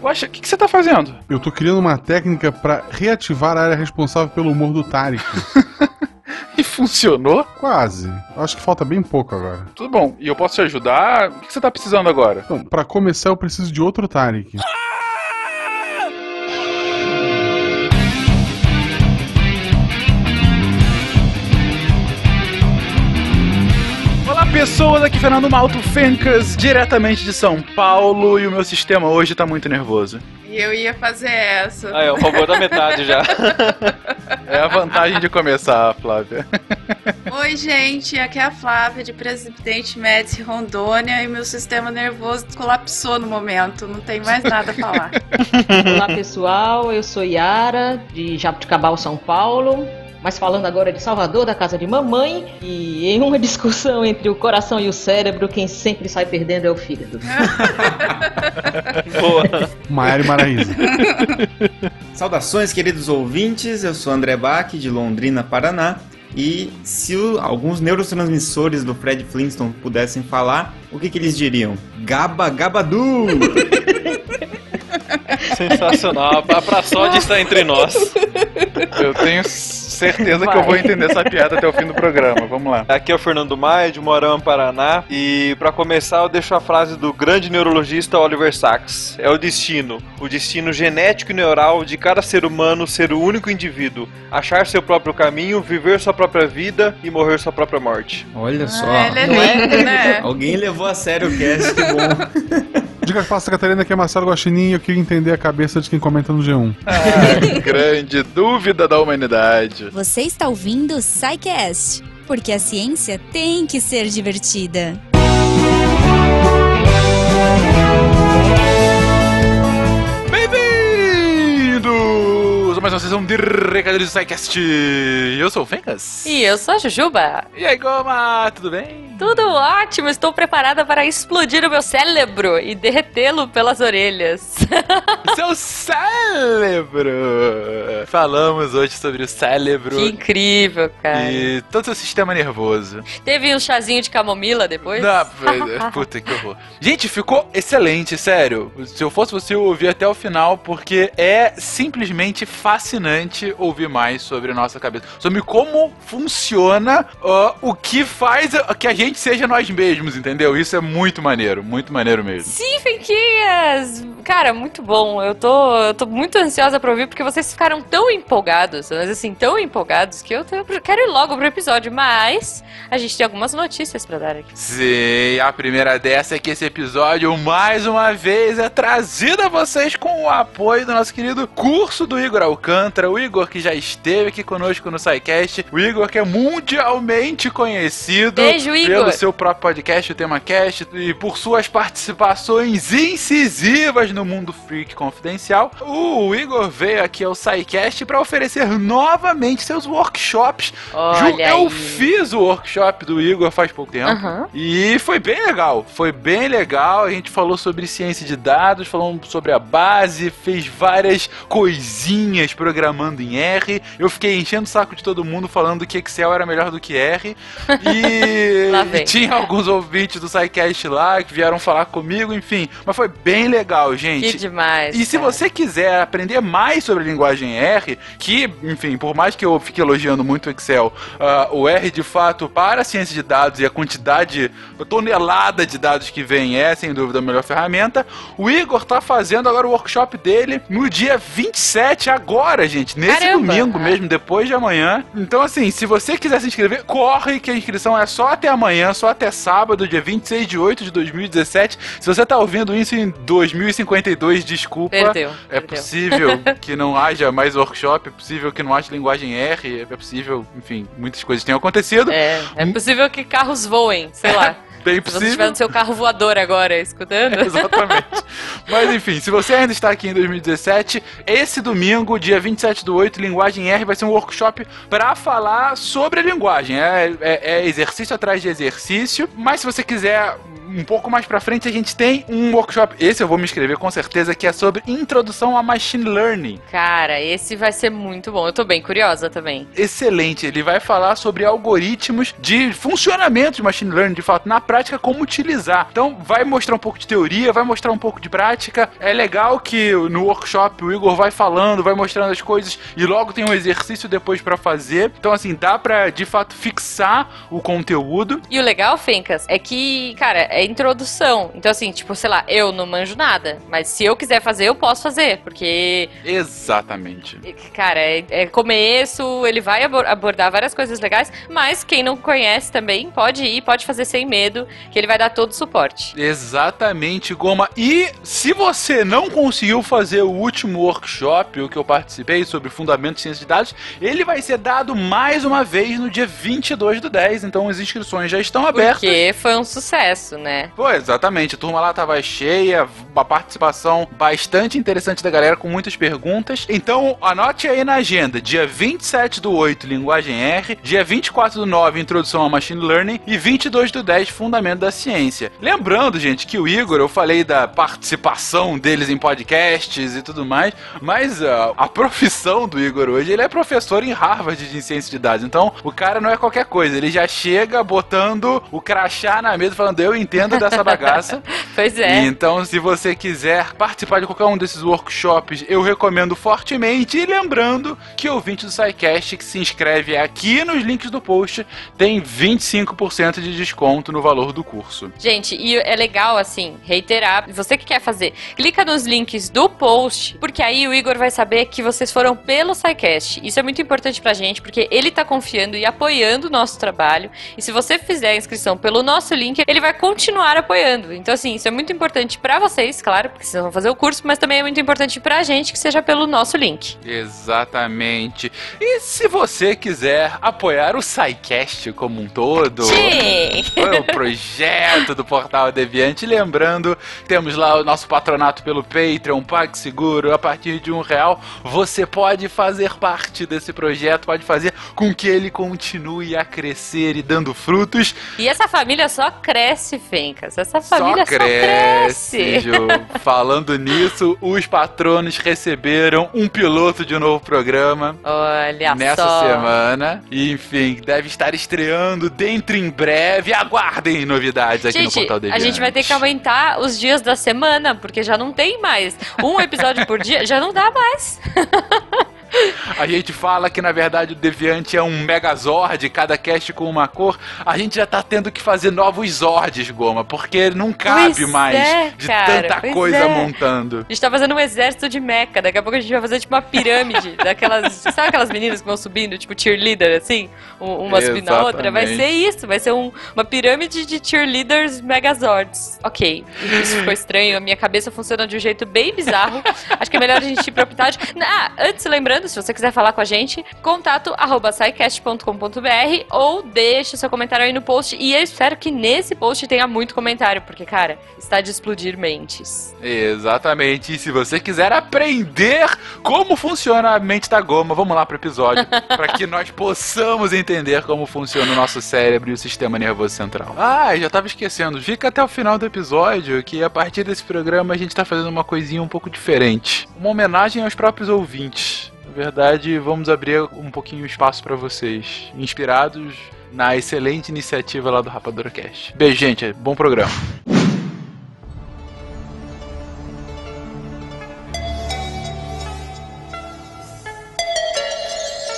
Guaxa, o que, que você tá fazendo? Eu tô criando uma técnica pra reativar a área responsável pelo humor do Tarek. E funcionou? Quase. Acho que falta bem pouco agora. Tudo bom. E eu posso te ajudar? O que, você tá precisando agora? Bom, pra começar eu preciso de outro Tarek. Olá pessoas, aqui é Fernando Malto Fencas, diretamente de São Paulo, e o meu sistema hoje tá muito nervoso. E eu ia fazer essa. Aí, ó, roubou da metade já. É a vantagem de começar, Flávia. Oi, gente, aqui é a Flávia de Presidente Médici Rondônia e meu sistema nervoso colapsou no momento, não tem mais nada a falar. Olá pessoal, eu sou Yara, de Jabuticabal, São Paulo. Mas falando agora de Salvador, da casa de mamãe, e em uma discussão entre o coração e o cérebro, quem sempre sai perdendo é o fígado. Boa. Maiara e Maraísa. Saudações, queridos ouvintes. Eu sou André Bach, de Londrina, Paraná. E se o- alguns neurotransmissores do Fred Flintstone pudessem falar, o que, que eles diriam? Gaba Gabadu! Sensacional. A praçode está entre nós. Eu tenho certeza que eu vou entender essa piada até o fim do programa. Vamos lá. Aqui é o Fernando Maia, de Moarama, Paraná. E pra começar, eu deixo a frase do grande neurologista Oliver Sacks: É o destino, o destino genético e neural de cada ser humano ser o único indivíduo, achar seu próprio caminho, viver sua própria vida e morrer sua própria morte. Olha só. Ah, ele é lindo, né? Alguém levou a sério o cast, que bom. Diga para a Catarina que é Marcelo Guaxinim e eu queria entender a cabeça de quem comenta no G1. Ah, grande dúvida da humanidade. Você está ouvindo o SciCast, porque a ciência tem que ser divertida. Bem-vindos a mais uma sessão de Recadilhos do SciCast. Eu sou o Fencas. E eu sou a Jujuba. E aí, Goma, tudo bem? Tudo ótimo, estou preparada para explodir o meu cérebro e derretê-lo pelas orelhas. Seu cérebro! Falamos hoje sobre o cérebro que incrível, cara. e todo o seu sistema nervoso. Teve um chazinho de camomila depois? Não, puta que horror. Gente, ficou excelente, sério. Se eu fosse você, eu ouvir até o final, porque é simplesmente fascinante ouvir mais sobre a nossa cabeça. Sobre como funciona ó, o que faz que a gente seja nós mesmos, entendeu? Isso é muito maneiro, muito maneiro mesmo. Sim, Fenquinhas! Cara, muito bom. Eu tô, eu tô muito ansiosa pra ouvir, porque vocês ficaram tão empolgados, mas assim, tão empolgados, que eu, tô- eu quero ir logo pro episódio. Mas a gente tem algumas notícias pra dar aqui. Sim, a primeira dessa é que esse episódio, mais uma vez, é trazido a vocês com o apoio do nosso querido curso do Igor Alcântara, o Igor que já esteve aqui conosco no SciCast, o Igor que é mundialmente conhecido Beijo, Igor. Pelo seu próprio podcast, o TemaCast, e por suas participações incisivas no Mundo Freak Confidencial. O Igor veio aqui ao SciCast para oferecer novamente seus workshops. Olha eu aí. fiz o workshop do Igor faz pouco tempo. Aham. E foi bem legal, foi bem legal. A gente falou sobre ciência de dados, falou sobre a base, fez várias coisinhas programando em R. Eu fiquei enchendo o saco de todo mundo falando que Excel era melhor do que R. E, Lá vem. e tinha alguns ouvintes do SciCast lá que vieram falar comigo, enfim. Mas foi bem legal, gente. Que demais. E se cara. você quiser aprender mais sobre a linguagem R, que, enfim, por mais que eu fique elogiando muito o Excel, ah, o R de fato para a ciência de dados e a quantidade, a tonelada de dados que vem é, sem dúvida, a melhor ferramenta. O Igor tá fazendo agora o workshop dele no dia 27, agora, gente, nesse Caramba! domingo mesmo, depois de amanhã. Então, assim, se você quiser se inscrever, corre que a inscrição é só até amanhã, só até sábado, dia 26 de 8 de 2017. Se você tá ouvindo isso em 2052, desculpa. Perdeu. É perdeu. possível que não haja mais workshop, é possível que não haja linguagem R, é possível, enfim, muitas coisas tenham acontecido. É, é possível que carros voem, sei lá. Bem Se você estiver possível. no seu carro voador agora, escutando. Exatamente. Mas enfim, se você ainda está aqui em 2017, esse domingo, dia 27 do 8, Linguagem R vai ser um workshop para falar sobre a linguagem. É, é- é exercício atrás de exercício. Mas se você quiser um pouco mais pra frente, a gente tem um workshop. Esse eu vou me inscrever com certeza, que é sobre introdução a machine learning. Cara, esse vai ser muito bom. Eu tô bem curiosa também. excelente. Ele vai falar sobre algoritmos de funcionamento de machine learning, de fato, na prática, como utilizar. Então, vai mostrar um pouco de teoria, vai mostrar um pouco de prática. É legal que no workshop o Igor vai falando, vai mostrando as coisas e logo tem um exercício depois pra fazer. Então, assim, dá pra de fato fixar o conteúdo. E o legal, Fencas, é que, cara, é introdução. Então, assim, tipo, sei lá, eu não manjo nada. Mas se eu quiser fazer, eu posso fazer. Porque, Exatamente. cara, é, é começo, ele vai abor- abordar várias coisas legais. Mas quem não conhece também pode ir, pode fazer sem medo, que ele vai dar todo o suporte. Exatamente, Goma. E se você não conseguiu fazer o último workshop, o que eu participei sobre Fundamentos de Ciência de Dados, ele vai ser dado mais uma vez no dia 22 do 10. Então as inscrições já estão abertas. Porque foi um sucesso, né? Pô, exatamente. A turma lá tava cheia, uma participação bastante interessante da galera, com muitas perguntas. Então, anote aí na agenda: dia 27 do 8, Linguagem R, dia 24 do 9, Introdução ao Machine Learning, e 22 do 10, Fundamento da Ciência. Lembrando, gente, que o Igor, eu falei da participação deles em podcasts e tudo mais, mas ah, a profissão do Igor hoje, ele é professor em Harvard de Ciência de Dados. Então, o cara não é qualquer coisa, ele já chega botando o crachá na mesa, falando: Eu entendo dessa bagaça. Pois é. Então, se você quiser participar de qualquer um desses workshops, eu recomendo fortemente. E lembrando que o ouvinte do SciCast que se inscreve aqui nos links do post tem 25% de desconto no valor do curso. Gente, e é legal, assim, reiterar, você que quer fazer, clica nos links do post, porque aí o Igor vai saber que vocês foram pelo SciCast. Isso é muito importante pra gente, porque ele tá confiando e apoiando o nosso trabalho. E se você fizer a inscrição pelo nosso link, ele vai continuar apoiando. Então, assim, isso é muito importante pra vocês, claro, porque vocês vão fazer o curso, mas também é muito importante pra gente que seja pelo nosso link. Exatamente. E se você quiser apoiar o SciCast como um todo, Sim! o projeto do Portal Deviante. Lembrando, temos lá o nosso patronato pelo Patreon, PagSeguro. A partir de um real, você pode fazer parte desse projeto, pode fazer com que ele continue a crescer e dando frutos. E essa família só cresce, Fencas. Essa família só cresce, Ju. Falando nisso, os patronos receberam um piloto de um novo programa Olha nessa só. semana. E, enfim, deve estar estreando dentro em breve. Aguardem novidades aqui no Gente, Portal a Deviante. gente vai ter que aumentar os dias da semana, porque já não tem mais. Um episódio por dia já não dá mais. A gente fala que na verdade o Deviante é um Megazord, cada cast com uma cor. A gente já tá tendo que fazer novos Zords, Goma, porque não cabe Pois mais é, de cara, tanta coisa é. montando. A gente tá fazendo um exército de meca. Daqui a pouco a gente vai fazer tipo uma pirâmide daquelas. Sabe aquelas meninas que vão subindo, tipo cheerleader, assim? Um- Uma subindo na outra? Vai ser isso, vai ser um- uma pirâmide de cheerleaders megazords. Ok, isso ficou estranho. A minha cabeça funciona de um jeito bem bizarro. Acho que é melhor a gente ir episódio. Ah, antes, lembrando, se você quiser falar com a gente, contato arroba scicast.com.br ou deixe seu comentário aí no post. E eu espero que nesse post tenha muito comentário, porque, cara, está de explodir mentes. Exatamente. E se você quiser aprender como funciona a mente da Goma, vamos lá pro episódio, para que nós possamos entender como funciona o nosso cérebro e o sistema nervoso central. Ah, já tava esquecendo. Fica até o final do episódio que a partir desse programa a gente tá fazendo uma coisinha um pouco diferente. Uma homenagem aos próprios ouvintes. Na verdade, vamos abrir um pouquinho espaço para vocês, inspirados na excelente iniciativa lá do Rapadura Cast. Beijo, gente. Bom programa.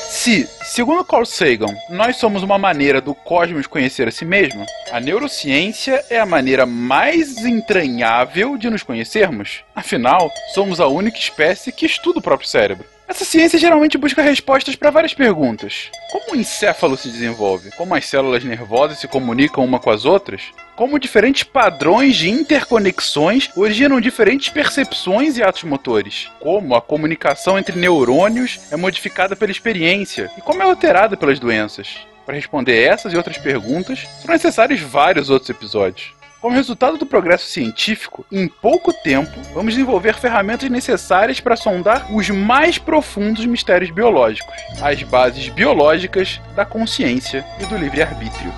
Se, segundo Carl Sagan, nós somos uma maneira do cosmos conhecer a si mesmo, a neurociência é a maneira mais entranhável de nos conhecermos. Afinal, somos a única espécie que estuda o próprio cérebro. Essa ciência geralmente busca respostas para várias perguntas. Como o encéfalo se desenvolve? Como as células nervosas se comunicam uma com as outras? Como diferentes padrões de interconexões originam diferentes percepções e atos motores? Como a comunicação entre neurônios é modificada pela experiência? E como é alterada pelas doenças? Para responder essas e outras perguntas, são necessários vários outros episódios. Como resultado do progresso científico, em pouco tempo, vamos desenvolver ferramentas necessárias para sondar os mais profundos mistérios biológicos, as bases biológicas da consciência e do livre-arbítrio.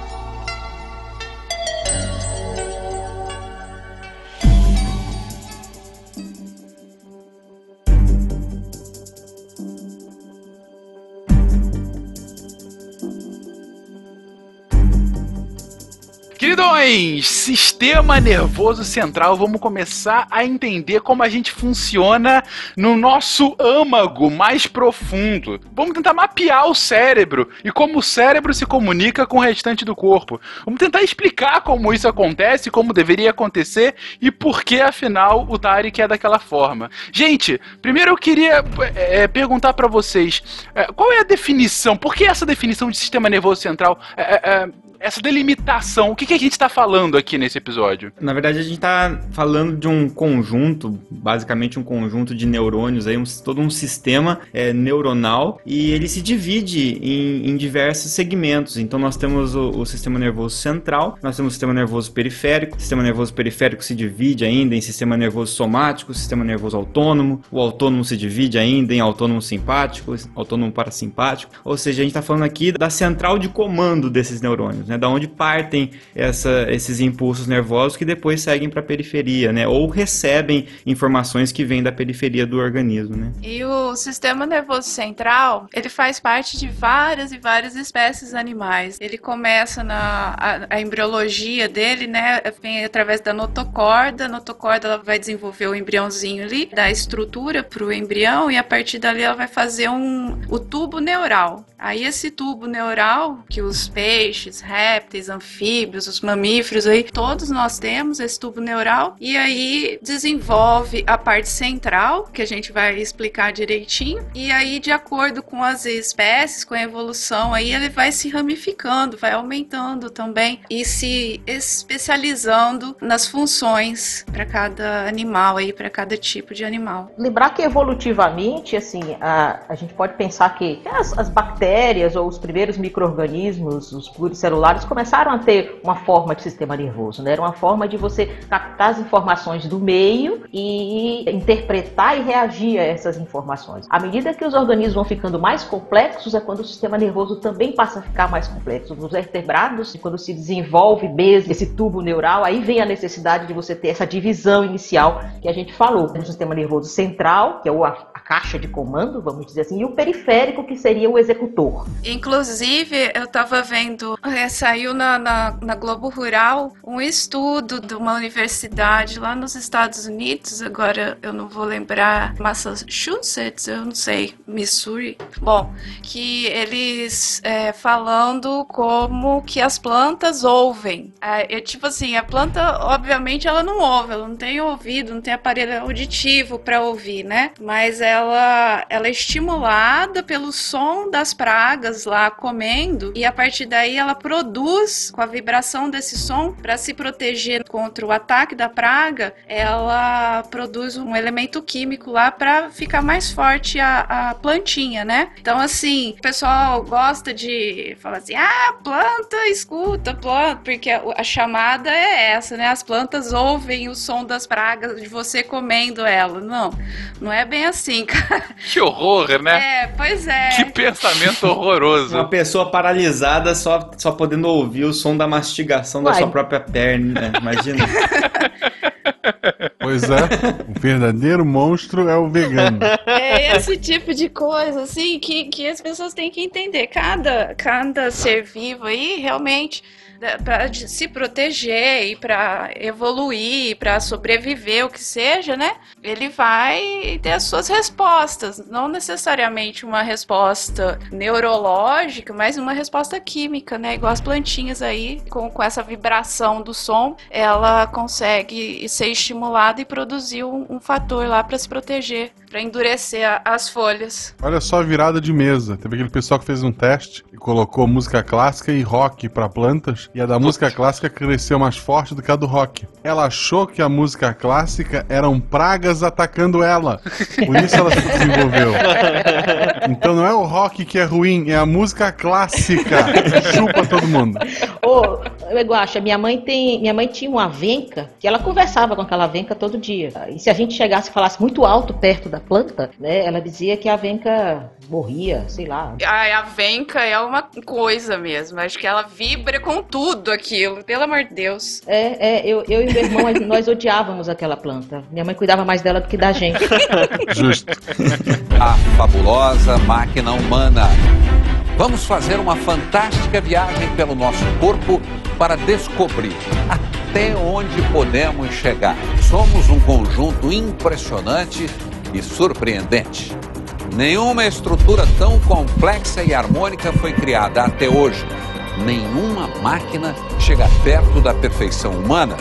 Queridões, sistema nervoso central, vamos começar a entender como a gente funciona no nosso âmago mais profundo. Vamos tentar mapear o cérebro e como o cérebro se comunica com o restante do corpo. Vamos tentar explicar como isso acontece, como deveria acontecer e por que, afinal, o Tarek é daquela forma. Gente, primeiro eu queria é, perguntar para vocês é, qual é a definição, por que essa definição de sistema nervoso central? É, é, essa delimitação, o que, que a gente está falando aqui nesse episódio? Na verdade, a gente está falando de um conjunto, basicamente um conjunto de neurônios, aí, um, todo um sistema é, neuronal, e ele se divide em, em diversos segmentos. Então, nós temos o, o, sistema nervoso central, nós temos o sistema nervoso periférico, o sistema nervoso periférico se divide ainda em sistema nervoso somático, sistema nervoso autônomo, o autônomo se divide ainda em autônomo simpático, autônomo parasimpático, ou seja, a gente está falando aqui da central de comando desses neurônios, né? Né? Da onde partem essa, esses impulsos nervosos que depois seguem para a periferia, né? Ou recebem informações que vêm da periferia do organismo, né? E o sistema nervoso central, ele faz parte de várias e várias espécies animais. Ele começa na a, a embriologia dele, né? Vem através da notocorda. A notocorda ela vai desenvolver o embriãozinho ali, dar estrutura para o embrião e a partir dali ela vai fazer um o tubo neural. Aí esse tubo neural que os peixes, répteis, anfíbios, os mamíferos aí, todos nós temos esse tubo neural e aí desenvolve a parte central, que a gente vai explicar direitinho, e aí de acordo com as espécies, com a evolução aí ele vai se ramificando, vai aumentando também e se especializando nas funções para cada animal aí, para cada tipo de animal. Lembrar que evolutivamente, assim, a, a gente pode pensar que as, as bactérias bactérias ou os primeiros micro-organismos, os pluricelulares, começaram a ter uma forma de sistema nervoso, né? Era uma forma de você captar as informações do meio e interpretar e reagir a essas informações. À medida que os organismos vão ficando mais complexos, é quando o sistema nervoso também passa a ficar mais complexo. Nos vertebrados, quando se desenvolve mesmo esse tubo neural, aí vem a necessidade de você ter essa divisão inicial que a gente falou. O sistema nervoso central, que é o, caixa de comando, vamos dizer assim, e o periférico, que seria o executor Inclusive, eu estava vendo, é, saiu na, na, na, Globo Rural um estudo de uma universidade lá nos Estados Unidos, agora eu não vou lembrar, Massachusetts, eu não sei, Missouri. Bom, que eles é, falando como que as plantas ouvem. É, é, tipo assim, a planta, obviamente, ela não ouve, ela não tem ouvido, não tem aparelho auditivo para ouvir, né? Mas ela, ela é estimulada pelo som das pragas lá comendo e a partir daí ela produz com a vibração desse som para se proteger contra o ataque da praga, ela produz um elemento químico lá para ficar mais forte a, a, plantinha, né? Então assim, o pessoal gosta de falar assim: "Ah, planta, escuta, planta", porque a chamada é essa, né? As plantas ouvem o som das pragas de você comendo ela. Não, não é bem assim, cara. Que horror, né? É, pois é. Que pensamento horroroso. Uma pessoa paralisada só, só podendo ouvir o som da mastigação Uai. da sua própria perna, né? imagina. Pois é, o verdadeiro monstro é o vegano. É esse tipo de coisa, assim, que, que as pessoas têm que entender. Cada, cada ser vivo aí, realmente para se proteger e para evoluir, para sobreviver, o que seja, né? Ele vai ter as suas respostas, não necessariamente uma resposta neurológica, mas uma resposta química, né? Igual as plantinhas aí, com, com essa vibração do som, ela consegue ser estimulada e produzir um, um fator lá para se proteger, para endurecer a, as folhas. Olha só a virada de mesa. Teve aquele pessoal que fez um teste e colocou música clássica e rock para plantas e a da música clássica cresceu mais forte do que a do rock. Ela achou que a música clássica eram pragas atacando ela. Por isso ela se desenvolveu. Então não é o rock que é ruim, é a música clássica. Chupa todo mundo. Ô, Guaxa, minha mãe tem. Minha mãe tinha uma venca que ela conversava com aquela venca todo dia. E se a gente chegasse e falasse muito alto perto da planta, né? Ela dizia que a venca morria, sei lá. A, a venca é uma coisa mesmo. Acho que ela vibra com tudo aquilo, pelo amor de Deus. É, é eu, eu e meu irmão, nós odiávamos aquela planta. Minha mãe cuidava mais dela do que da gente. Justo. A fabulosa máquina humana Vamos fazer uma fantástica viagem pelo nosso corpo para descobrir até onde podemos chegar. Somos um conjunto impressionante e surpreendente. Nenhuma estrutura tão complexa e harmônica foi criada até hoje. Nenhuma máquina chega perto da perfeição humana.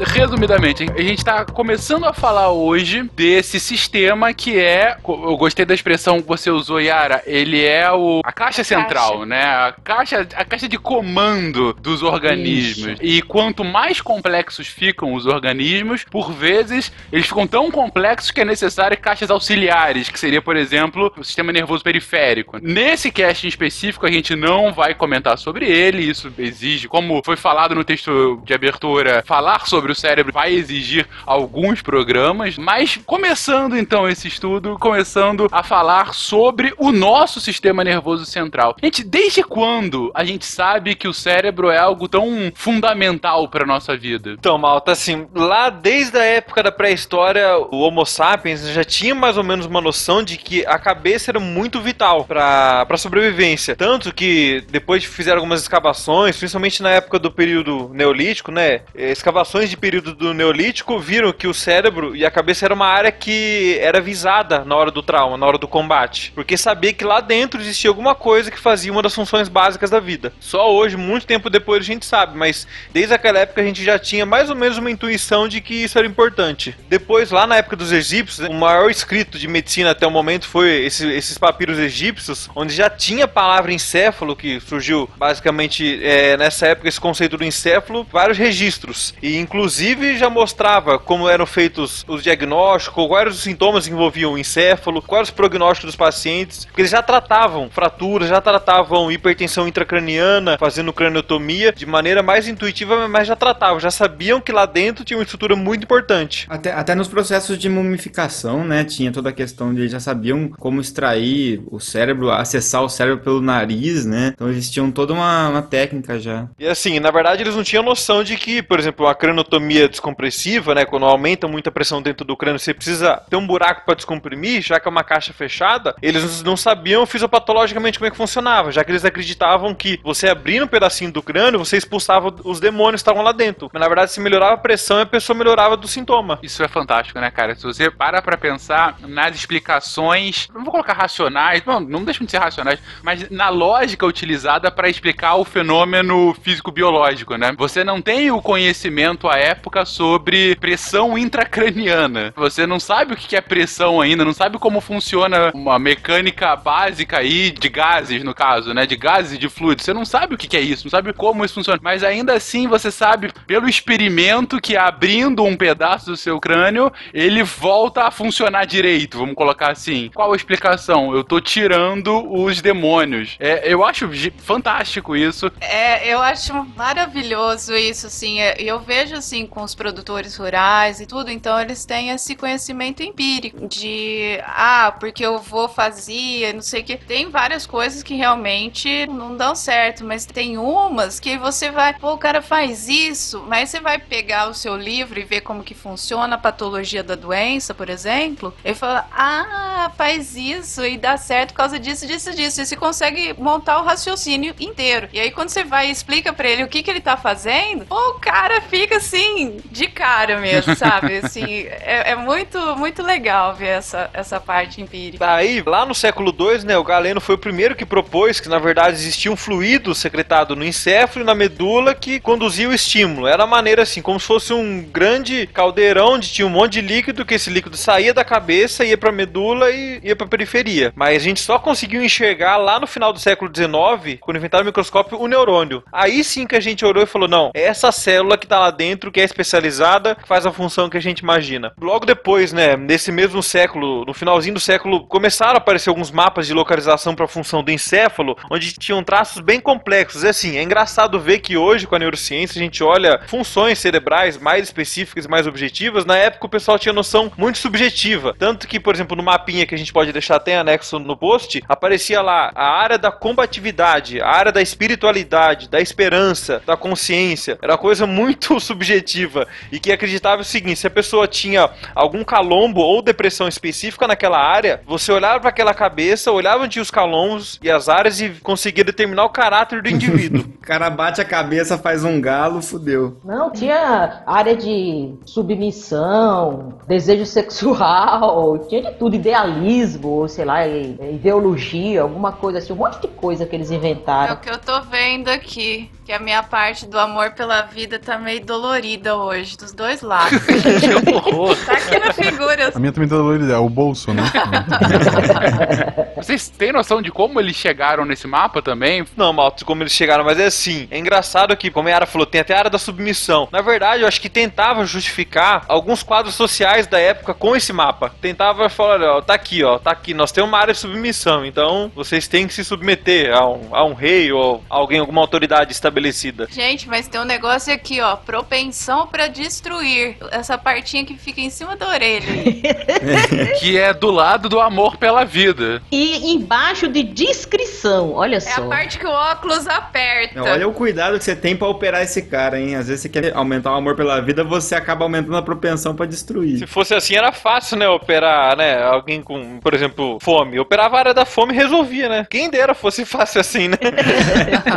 Resumidamente, a gente está começando a falar hoje desse sistema que é. Eu gostei da expressão que você usou, Yara. Ele é o, a caixa central, Caixa. né? A caixa, a caixa de comando dos organismos. E quanto mais complexos ficam os organismos, por vezes eles ficam tão complexos que é necessário caixas auxiliares, que seria, por exemplo, o sistema nervoso periférico. Nesse cast em específico, a gente não vai comentar sobre ele. Isso exige, como foi falado no texto de abertura, falar sobre o cérebro vai exigir alguns programas, mas começando então esse estudo, começando a falar sobre o nosso sistema nervoso central. Gente, desde quando a gente sabe que o cérebro é algo tão fundamental para nossa vida? Então, Malta, assim, lá desde a época da pré-história, o Homo sapiens já tinha mais ou menos uma noção de que a cabeça era muito vital para a sobrevivência. Tanto que depois fizeram algumas escavações, principalmente na época do período neolítico, né? Escavações de período do neolítico viram que o cérebro e a cabeça era uma área que era visada na hora do trauma, na hora do combate. Porque sabia que lá dentro existia alguma coisa que fazia uma das funções básicas da vida. Só hoje, muito tempo depois, a gente sabe, mas desde aquela época a gente já tinha mais ou menos uma intuição de que isso era importante. Depois, lá na época dos egípcios, o maior escrito de medicina até o momento foi esse- esses papiros egípcios, onde já tinha a palavra encéfalo, que surgiu basicamente é, nessa época esse conceito do encéfalo, vários registros. E inclusive já mostrava como eram feitos os diagnósticos, quais eram os sintomas que envolviam o encéfalo, quais os prognósticos dos pacientes, porque eles já tratavam fraturas, já tratavam hipertensão intracraniana, fazendo craniotomia de maneira mais intuitiva, mas já tratavam, já sabiam que lá dentro tinha uma estrutura muito importante. Até, até nos processos de mumificação, né? Tinha toda a questão de eles já sabiam como extrair o cérebro, acessar o cérebro pelo nariz, né? Então eles tinham toda uma, uma técnica já. E assim, na verdade eles não tinham noção de que, por exemplo, a cranotomia descompressiva, né, quando aumenta muito a pressão dentro do crânio, você precisa ter um buraco para descomprimir, já que é uma caixa fechada, eles não sabiam fisiopatologicamente como é que funcionava, já que eles acreditavam que você abrindo um pedacinho do crânio, você expulsava os demônios que estavam lá dentro. Mas na verdade, se melhorava a pressão, a pessoa melhorava do sintoma. Isso é fantástico, né, cara? Se você para pra pensar nas explicações, não vou colocar racionais, não, não deixam de ser racionais, mas na lógica utilizada para explicar o fenômeno físico-biológico, né? Você não tem o conhecimento à época sobre pressão intracraniana. Você não sabe o que é pressão ainda, não sabe como funciona uma mecânica básica aí de gases, no caso, né? De gases e de fluidos. Você não sabe o que é isso, não sabe como isso funciona. Mas ainda assim você sabe pelo experimento que abrindo um pedaço do seu crânio, ele volta a funcionar direito, vamos colocar assim. Qual a explicação? Eu tô tirando os demônios. É, eu acho fantástico isso. É, eu acho maravilhoso isso, assim. Eu vejo, assim, com os produtores rurais e tudo, então eles têm esse conhecimento empírico de, ah, porque eu vou fazer, não sei o que. Tem várias coisas que realmente não dão certo, mas tem umas que você vai, pô, o cara faz isso, mas você vai pegar o seu livro e ver como que funciona a patologia da doença, por exemplo, e fala, ah, faz isso e dá certo por causa disso, disso, disso. E você consegue montar o raciocínio inteiro. E aí, quando você vai e explica pra ele o que, que ele tá fazendo, pô, o cara fica assim, de cara mesmo, sabe? Assim, é, é muito, muito legal ver essa, essa parte empírica. Daí, lá no século II, né, o Galeno foi o primeiro que propôs que, na verdade, existia um fluido secretado no encéfalo e na medula que conduzia o estímulo. Era a maneira assim, como se fosse um grande caldeirão onde tinha um monte de líquido, que esse líquido saía da cabeça, ia pra medula e ia pra periferia. Mas a gente só conseguiu enxergar lá no final do século XIX, quando inventaram o microscópio, o neurônio. Aí sim que a gente olhou e falou: não, é essa célula que tá lá dentro, que é especializada, que faz a função que a gente imagina. Logo depois, né, nesse mesmo século, no finalzinho do século, começaram a aparecer alguns mapas de localização para a função do encéfalo, onde tinham traços bem complexos. E assim, é engraçado ver que hoje, com a neurociência, a gente olha funções cerebrais mais específicas mais objetivas. Na época, o pessoal tinha noção muito subjetiva. Tanto que, por exemplo, no mapinha que a gente pode deixar até anexo no post, aparecia lá a área da combatividade, a área da espiritualidade, da esperança, da consciência. Era coisa muito subjetiva subjetiva e que acreditava o seguinte: se a pessoa tinha algum calombo ou depressão específica naquela área, você olhava para aquela cabeça, olhava onde tinha os calombos e as áreas e conseguia determinar o caráter do indivíduo. O cara bate a cabeça, faz um galo, fudeu. Não, tinha área de submissão, desejo sexual, tinha de tudo, idealismo, sei lá, ideologia, alguma coisa assim, um monte de coisa que eles É inventaram. o que eu tô vendo aqui. Que a minha parte do amor pela vida tá meio dolorida hoje, dos dois lados. Que horror. tá aqui na figura. A minha também tá dolorida, é o bolso, né? Vocês têm noção de como eles chegaram nesse mapa também? Não, Maltos, como eles chegaram, mas é assim. É engraçado que, como a Yara falou, tem até a área da submissão. Na verdade, eu acho que tentava justificar alguns quadros sociais da época com esse mapa. Tentava falar, ó, tá aqui, ó, tá aqui. Nós temos uma área de submissão, então vocês têm que se submeter a um, a um rei ou a alguém, alguma autoridade estabelecida. Gente, mas tem um negócio aqui, ó. Propensão pra destruir. Essa partinha que fica em cima da orelha. Que é do lado do amor pela vida. E embaixo de descrição, olha É só. a parte que o óculos aperta. Olha o cuidado que você tem pra operar esse cara, hein? Às vezes você quer aumentar o amor pela vida, você acaba aumentando a propensão pra destruir. Se fosse assim, era fácil, né? Operar, né? Alguém com, por exemplo, fome. Operava a área da fome e resolvia, né? Quem dera fosse fácil assim, né?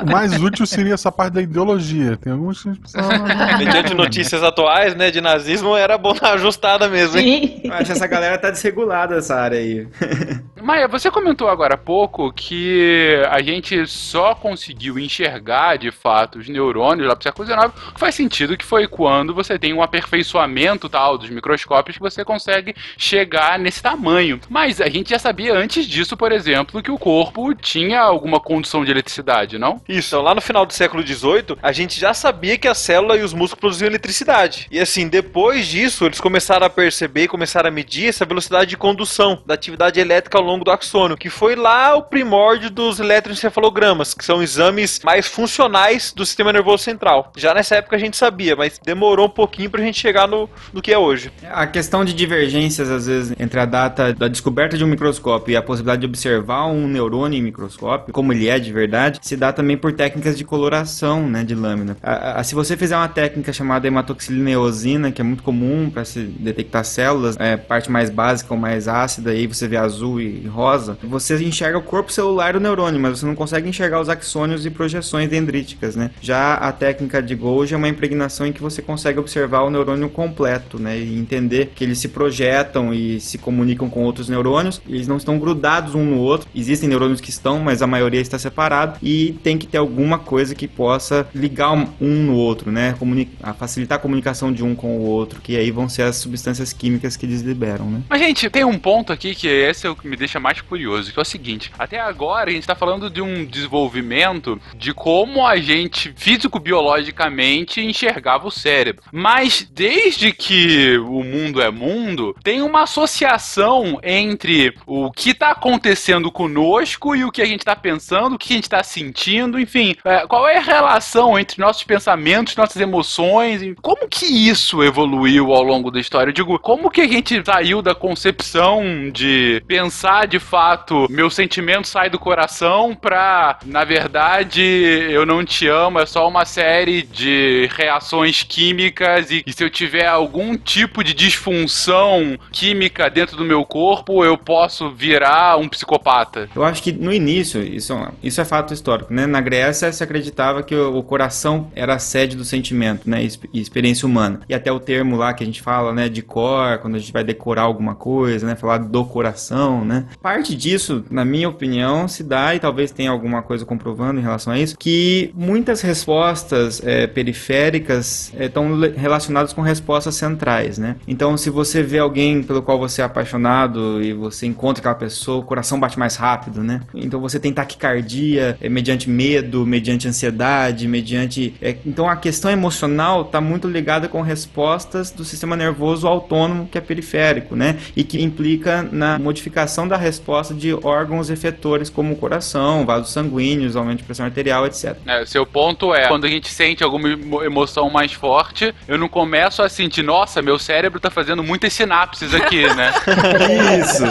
O mais útil seria essa parte da ideologia. Tem alguns que a gente precisa. Mediante notícias atuais, né? De nazismo, era bom dar ajustada mesmo, hein? Sim. Acho que essa galera tá desregulada essa área aí. Maia, você comentou agora há pouco que a gente só conseguiu enxergar de fato os neurônios lá pro século XIX, faz sentido que foi quando você tem um aperfeiçoamento tal dos microscópios que você consegue chegar nesse tamanho. Mas a gente já sabia antes disso, por exemplo, que o corpo tinha alguma condução de eletricidade, não? Isso, então, lá no final do século XVIII, a gente já sabia que a célula e os músculos produziam eletricidade. E assim, depois disso, eles começaram a perceber e começaram a medir essa velocidade de condução da atividade elétrica ao longo do axônio, que foi lá o primórdio dos eletroencefalogramas, que são exames mais funcionais do sistema nervoso central. Já nessa época a gente sabia, mas demorou um pouquinho pra gente chegar no, no que é hoje. A questão de divergências, às vezes, entre a data da descoberta de um microscópio e a possibilidade de observar um neurônio em microscópio, como ele é de verdade, se dá também por técnicas de coloração né, de lâmina. A- a- se você fizer uma técnica chamada hematoxilina eosina, que é muito comum para se detectar células, é, parte mais básica ou mais ácida, aí você vê azul e rosa, você enxerga o corpo celular do neurônio, mas você não consegue enxergar os axônios e projeções dendríticas, né? Já a técnica de Golgi é uma impregnação em que você consegue observar o neurônio completo, né? E entender que eles se projetam e se comunicam com outros neurônios, e eles não estão grudados um no outro. Existem neurônios que estão, mas a maioria está separado e tem que ter alguma coisa que possa ligar um no outro, né? A facilitar a comunicação de um com o outro, que aí vão ser as substâncias químicas que eles liberam, né? Mas, gente, tem um ponto aqui que esse é o que me deixa mais curioso, que é o seguinte: até agora a gente tá falando de um desenvolvimento de como a gente, físico-biologicamente, enxergava o cérebro. Mas desde que o mundo é mundo, tem uma associação entre o que tá acontecendo conosco e o que a gente tá pensando, o que a gente tá sentindo, enfim. é, qual é a relação entre nossos pensamentos, nossas emoções? Como que isso evoluiu ao longo da história? Eu digo, como que a gente saiu da concepção de pensar de fato, meu sentimento sai do coração pra, na verdade, eu não te amo, é só uma série de reações químicas e, e se eu tiver algum tipo de disfunção química dentro do meu corpo, eu posso virar um psicopata. Eu acho que no início, isso, é- isso é fato histórico, né? Na Grécia se acreditava que o, o coração era a sede do sentimento, né? Exp- e experiência humana. E até o termo lá que a gente fala, né? De cor, quando a gente vai decorar alguma coisa, né? Falar do coração, né? Parte disso, na minha opinião, se dá, e talvez tenha alguma coisa comprovando em relação a isso, que muitas respostas é, periféricas estão relacionadas com respostas centrais, né? Então, se você vê alguém pelo qual você é apaixonado e você encontra aquela pessoa, o coração bate mais rápido, né? Então você tem taquicardia é, mediante medo, mediante ansiedade, mediante. é, então a questão emocional está muito ligada com respostas do sistema nervoso autônomo que é periférico, né? E que implica na modificação da resposta de órgãos efetores como o coração, vasos sanguíneos, aumento de pressão arterial, etc. É, seu ponto é, quando a gente sente alguma emo- emoção mais forte, eu não começo a sentir, nossa, meu cérebro tá fazendo muitas sinapses aqui, né? Isso.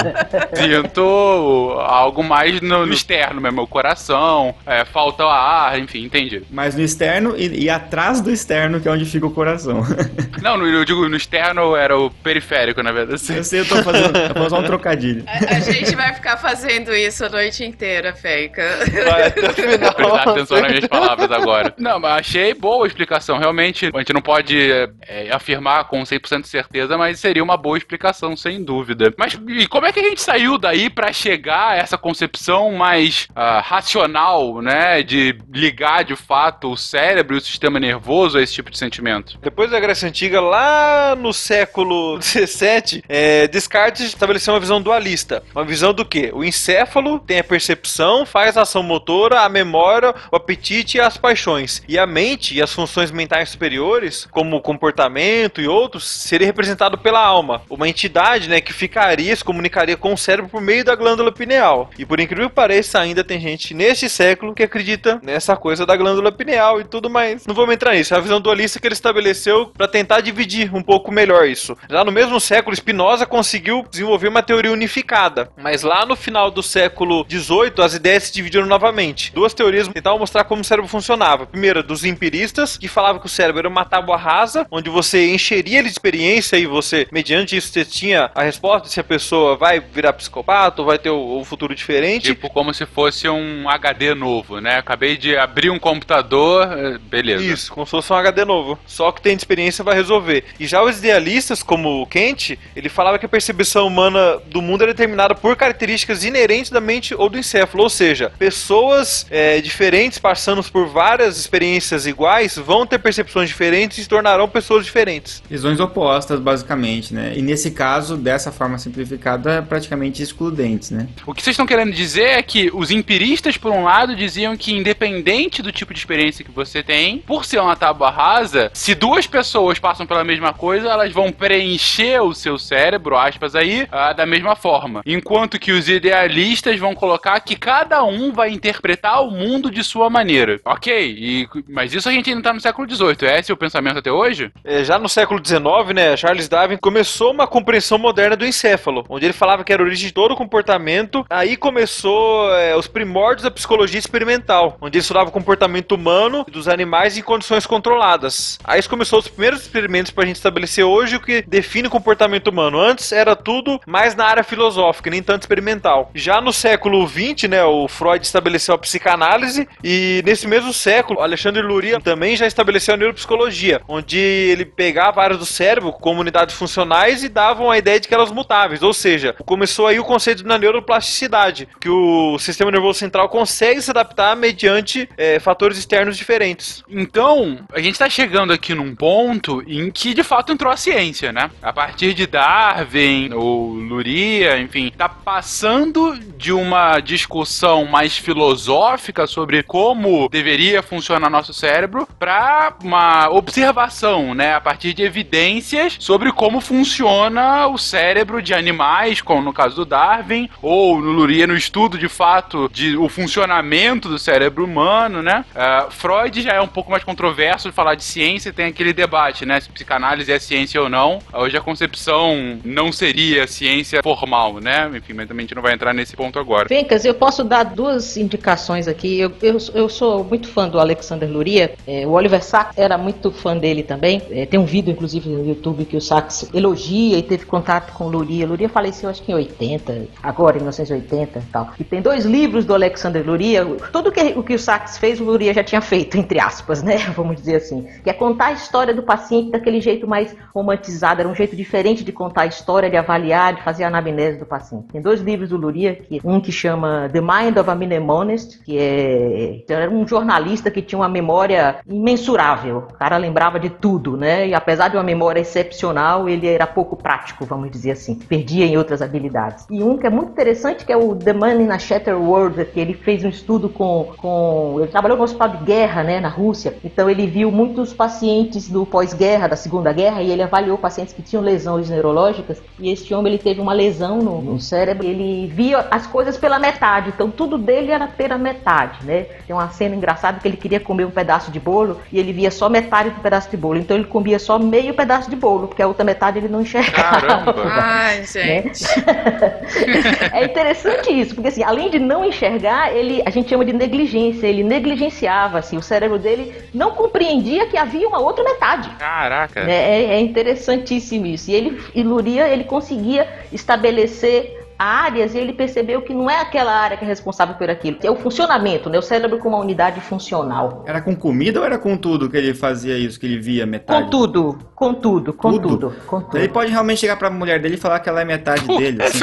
Sinto algo mais no, no externo mesmo, o coração, é, falta ar, enfim, entendi. Mas no externo e, e atrás do externo, que é onde fica o coração. Não, no- eu digo no externo era o periférico, na verdade. Eu sei, eu tô fazendo. Eu vou usar um trocadilho. A, a gente vai ficar fazendo isso a noite inteira, Feika. Vai até o final. prestar atenção nas minhas palavras agora. Não, mas achei boa a explicação. Realmente, a gente não pode é, afirmar com 100% de certeza, mas seria uma boa explicação, sem dúvida. Mas e como é que a gente saiu daí pra chegar a essa concepção mais ah, racional, né? De ligar de fato o cérebro e o sistema nervoso a esse tipo de sentimento? Depois da Grécia Antiga, lá no século XVII, é, Descartes estabeleceu uma visão dualista. Uma visão do quê? O encéfalo tem a percepção, faz a ação motora, a memória, o apetite e as paixões. E a mente e as funções mentais superiores, como o comportamento e outros, seria representado pela alma. Uma entidade né, que ficaria, se comunicaria com o cérebro por meio da glândula pineal. E por incrível que pareça, ainda tem gente neste século que acredita nessa coisa da glândula pineal e tudo mais. Não vamos entrar nisso. É a visão dualista que ele estabeleceu para tentar dividir um pouco melhor isso. Já no mesmo século, Spinoza conseguiu desenvolver uma teoria unificada. Mas lá no final do século XVIII, as ideias se dividiram novamente. Duas teorias tentavam mostrar como o cérebro funcionava. Primeira, dos empiristas, que falavam que o cérebro era uma tábua rasa, onde você encheria ele de experiência e você, mediante isso, você tinha a resposta se a pessoa vai virar psicopata ou vai ter o futuro diferente. Tipo, como se fosse um HD novo, né? Acabei de abrir um computador, eh, beleza. Isso, como se fosse um HD novo. Só que tem de experiência vai resolver. E já os idealistas, como o Kant, ele falava que a percepção humana do mundo é determinada por características inerentes da mente ou do encéfalo. Ou seja, pessoas é, diferentes, passando por várias experiências iguais, vão ter percepções diferentes e se tornarão pessoas diferentes. Visões opostas, basicamente, né? E nesse caso, dessa forma simplificada, praticamente excludentes, né? O que vocês estão querendo dizer é que os empiristas, por um lado, diziam que independente do tipo de experiência que você tem, por ser uma tábua rasa, se duas pessoas passam pela mesma coisa, elas vão preencher o seu cérebro, aspas aí, ah, da mesma forma. Enquanto que os idealistas vão colocar que cada um vai interpretar o mundo de sua maneira. Ok, e, mas isso a gente ainda tá no século XVIII. É esse o pensamento até hoje? É, já no século XIX, né, Charles Darwin começou uma compreensão moderna do encéfalo, onde ele falava que era a origem de todo o comportamento. Aí começou é, os primórdios da psicologia experimental, onde ele estudava o comportamento humano e dos animais em condições controladas. Aí começou os primeiros experimentos para a gente estabelecer hoje o que define o comportamento humano. Antes era tudo mais na área filosófica, nem tanto experimental. Já no século XX, né, o Freud estabeleceu a psicanálise e nesse mesmo século, Alexandre Luria também já estabeleceu a neuropsicologia, onde ele pegava áreas do cérebro como unidades funcionais e davam a ideia de que elas mutáveis, ou seja, começou aí o conceito da neuroplasticidade, que o sistema nervoso central consegue se adaptar mediante eh, fatores externos diferentes. Então, a gente tá chegando aqui num ponto em que de fato entrou a ciência, né? A partir de Darwin, ou Luria, enfim, tá passando de uma discussão mais filosófica sobre como deveria funcionar nosso cérebro para uma observação, né, a partir de evidências sobre como funciona o cérebro de animais, como no caso do Darwin, ou no Luria no estudo de fato de o funcionamento do cérebro humano, né? Ah, Freud já é um pouco mais controverso de falar de ciência, tem aquele debate, né, se psicanálise é ciência ou não. Hoje a concepção não seria ciência formal, né? Enfim, mas também a gente não vai entrar nesse ponto agora. Fencas, eu posso dar duas indicações aqui. Eu, eu, eu sou muito fã do Alexander Luria. É, o Oliver Sacks era muito fã dele também. É, tem um vídeo, inclusive, no YouTube que o Sacks elogia e teve contato com o Luria. Luria faleceu, acho que em 80, agora em 1980 e tal. E tem dois livros do Alexander Luria. Tudo que, o que o Sacks fez, o Luria já tinha feito, entre aspas, né? Vamos dizer assim. Que é contar a história do paciente daquele jeito mais romantizado. Era um jeito diferente de contar a história, de avaliar, de fazer a anamnese do paciente. Tem dois livros do Luria, que, um que chama The Mind of a Mnemonist, que é então, era um jornalista que tinha uma memória imensurável. O cara lembrava de tudo, né? E apesar de uma memória excepcional, ele era pouco prático, vamos dizer assim. Perdia em outras habilidades. E um que é muito interessante, que é o The Man in a Shattered World, que ele fez um estudo com... com ele trabalhou no hospital de guerra, né, na Rússia. Então ele viu muitos pacientes do pós-guerra, da Segunda Guerra, e ele avaliou pacientes que tinham lesões neurológicas. E este homem, ele teve uma lesão no, no cérebro, ele via as coisas pela metade, então tudo dele era pela metade, né? Tem uma cena engraçada que ele queria comer um pedaço de bolo e ele via só metade do pedaço de bolo, então ele comia só meio pedaço de bolo, porque a outra metade ele não enxergava. Caramba! Ai, né? gente. é interessante isso, porque assim, além de não enxergar, ele, a gente chama de negligência, ele negligenciava, assim, o cérebro dele não compreendia que havia uma outra metade. Caraca! né? É, é interessantíssimo isso. E ele, e Luria, ele conseguia estabelecer áreas e ele percebeu que não é aquela área que é responsável por aquilo, é o funcionamento, né? O cérebro como uma unidade funcional. Era com comida ou era com tudo que ele fazia isso, que ele via metade? Com tudo, com tudo, com Tudo? tudo, com tudo. Ele pode realmente chegar pra mulher dele e falar que ela é metade dele, assim,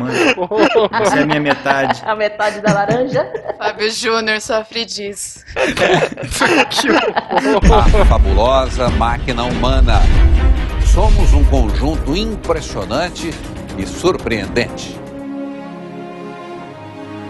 coisa romântica. Você é a minha metade. A metade da laranja. Fábio Júnior sofre disso. A fabulosa máquina humana. Somos um conjunto impressionante e surpreendente.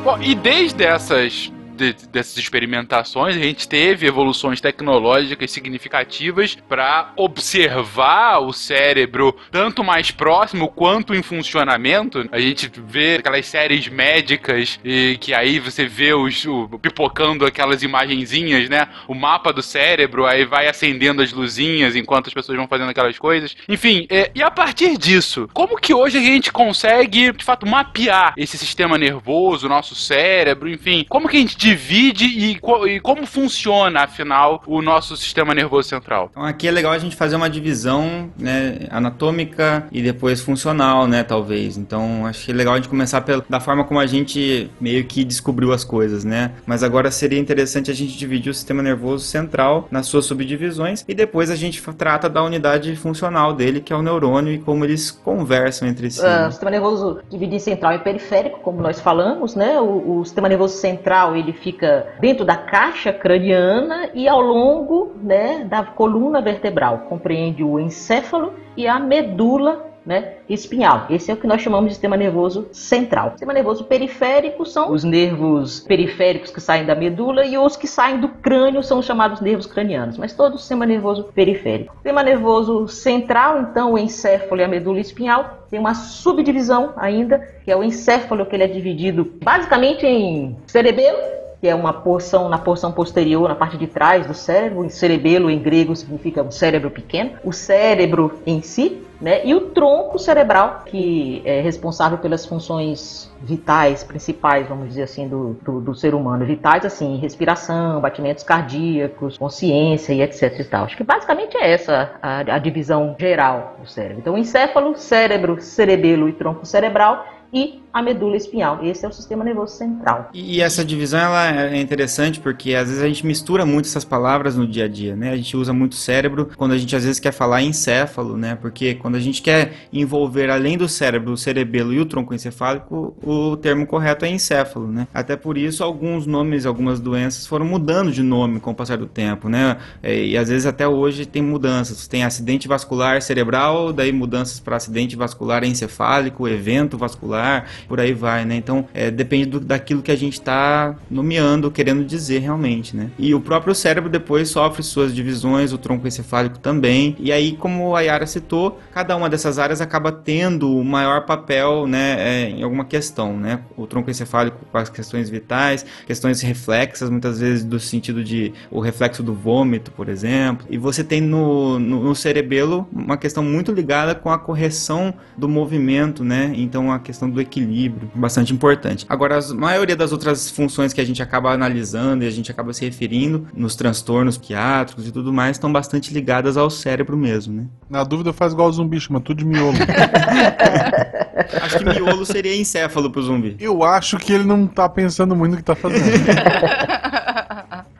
Bom, e desde essas de- dessas experimentações, a gente teve evoluções tecnológicas significativas para observar o cérebro tanto mais próximo quanto em funcionamento. A gente vê aquelas séries médicas e que aí você vê os o- pipocando aquelas imagenzinhas, né? O mapa do cérebro, aí vai acendendo as luzinhas enquanto as pessoas vão fazendo aquelas coisas. Enfim, é, e a partir disso, como que hoje a gente consegue, de fato, mapear esse sistema nervoso, nosso cérebro, enfim, como que a gente divide e, co- e como funciona, afinal, o nosso sistema nervoso central? Então aqui é legal a gente fazer uma divisão né, anatômica e depois funcional, né, talvez. Então acho que é legal a gente começar pela, da forma como a gente meio que descobriu as coisas, né? Mas agora seria interessante a gente dividir o sistema nervoso central nas suas subdivisões e depois a gente trata da unidade funcional dele, que é o neurônio e como eles conversam entre si. Ah, né? o sistema nervoso dividido em central e periférico, como nós falamos, né? O, o sistema nervoso central ele fica dentro da caixa craniana e ao longo, né, da coluna vertebral. Compreende o encéfalo e a medula né, espinhal. Esse é o que nós chamamos de sistema nervoso central. O sistema nervoso periférico são os nervos periféricos que saem da medula e os que saem do crânio são os chamados nervos cranianos, mas todo o sistema nervoso periférico. O sistema nervoso central, então, o encéfalo e a medula espinhal, tem uma subdivisão ainda, que é o encéfalo, que ele é dividido basicamente em cerebelo, que é uma porção na porção posterior, na parte de trás do cérebro. Em cerebelo, em grego, significa um cérebro pequeno. O cérebro em si, né? E o tronco cerebral, que é responsável pelas funções vitais, principais, vamos dizer assim, do, do, do ser humano. Vitais, assim, respiração, batimentos cardíacos, consciência e etc e tal. Acho que basicamente é essa a, a divisão geral do cérebro. Então, encéfalo, cérebro, cerebelo e tronco cerebral e a medula espinhal. Esse é o sistema nervoso central. E essa divisão ela é interessante porque às vezes a gente mistura muito essas palavras no dia a dia, né? A gente usa muito cérebro quando a gente às vezes quer falar encéfalo, né? Porque quando a gente quer envolver além do cérebro, o cerebelo e o tronco encefálico, o termo correto é encéfalo, né? Até por isso alguns nomes, algumas doenças foram mudando de nome com o passar do tempo, né? É, E às vezes até hoje tem mudanças. Tem acidente vascular cerebral, daí mudanças para acidente vascular encefálico, evento vascular, por aí vai, né? Então, é, depende do, daquilo que a gente está nomeando, querendo dizer realmente, né? E o próprio cérebro depois sofre suas divisões, o tronco encefálico também. E aí, como a Yara citou, cada uma dessas áreas acaba tendo o maior papel, né, é, em alguma questão, né? O tronco encefálico com as questões vitais, questões reflexas, muitas vezes do sentido de o reflexo do vômito, por exemplo. E você tem no, no, no cerebelo uma questão muito ligada com a correção do movimento, né? Então a questão do equilíbrio, bastante importante. Agora, a maioria das outras funções que a gente acaba analisando e a gente acaba se referindo nos transtornos psiquiátricos e tudo mais estão bastante ligadas ao cérebro mesmo, né? Na dúvida, faz igual o zumbi, chama tudo de miolo. Acho que miolo seria encéfalo pro zumbi. Eu acho que ele não tá pensando muito no que tá fazendo.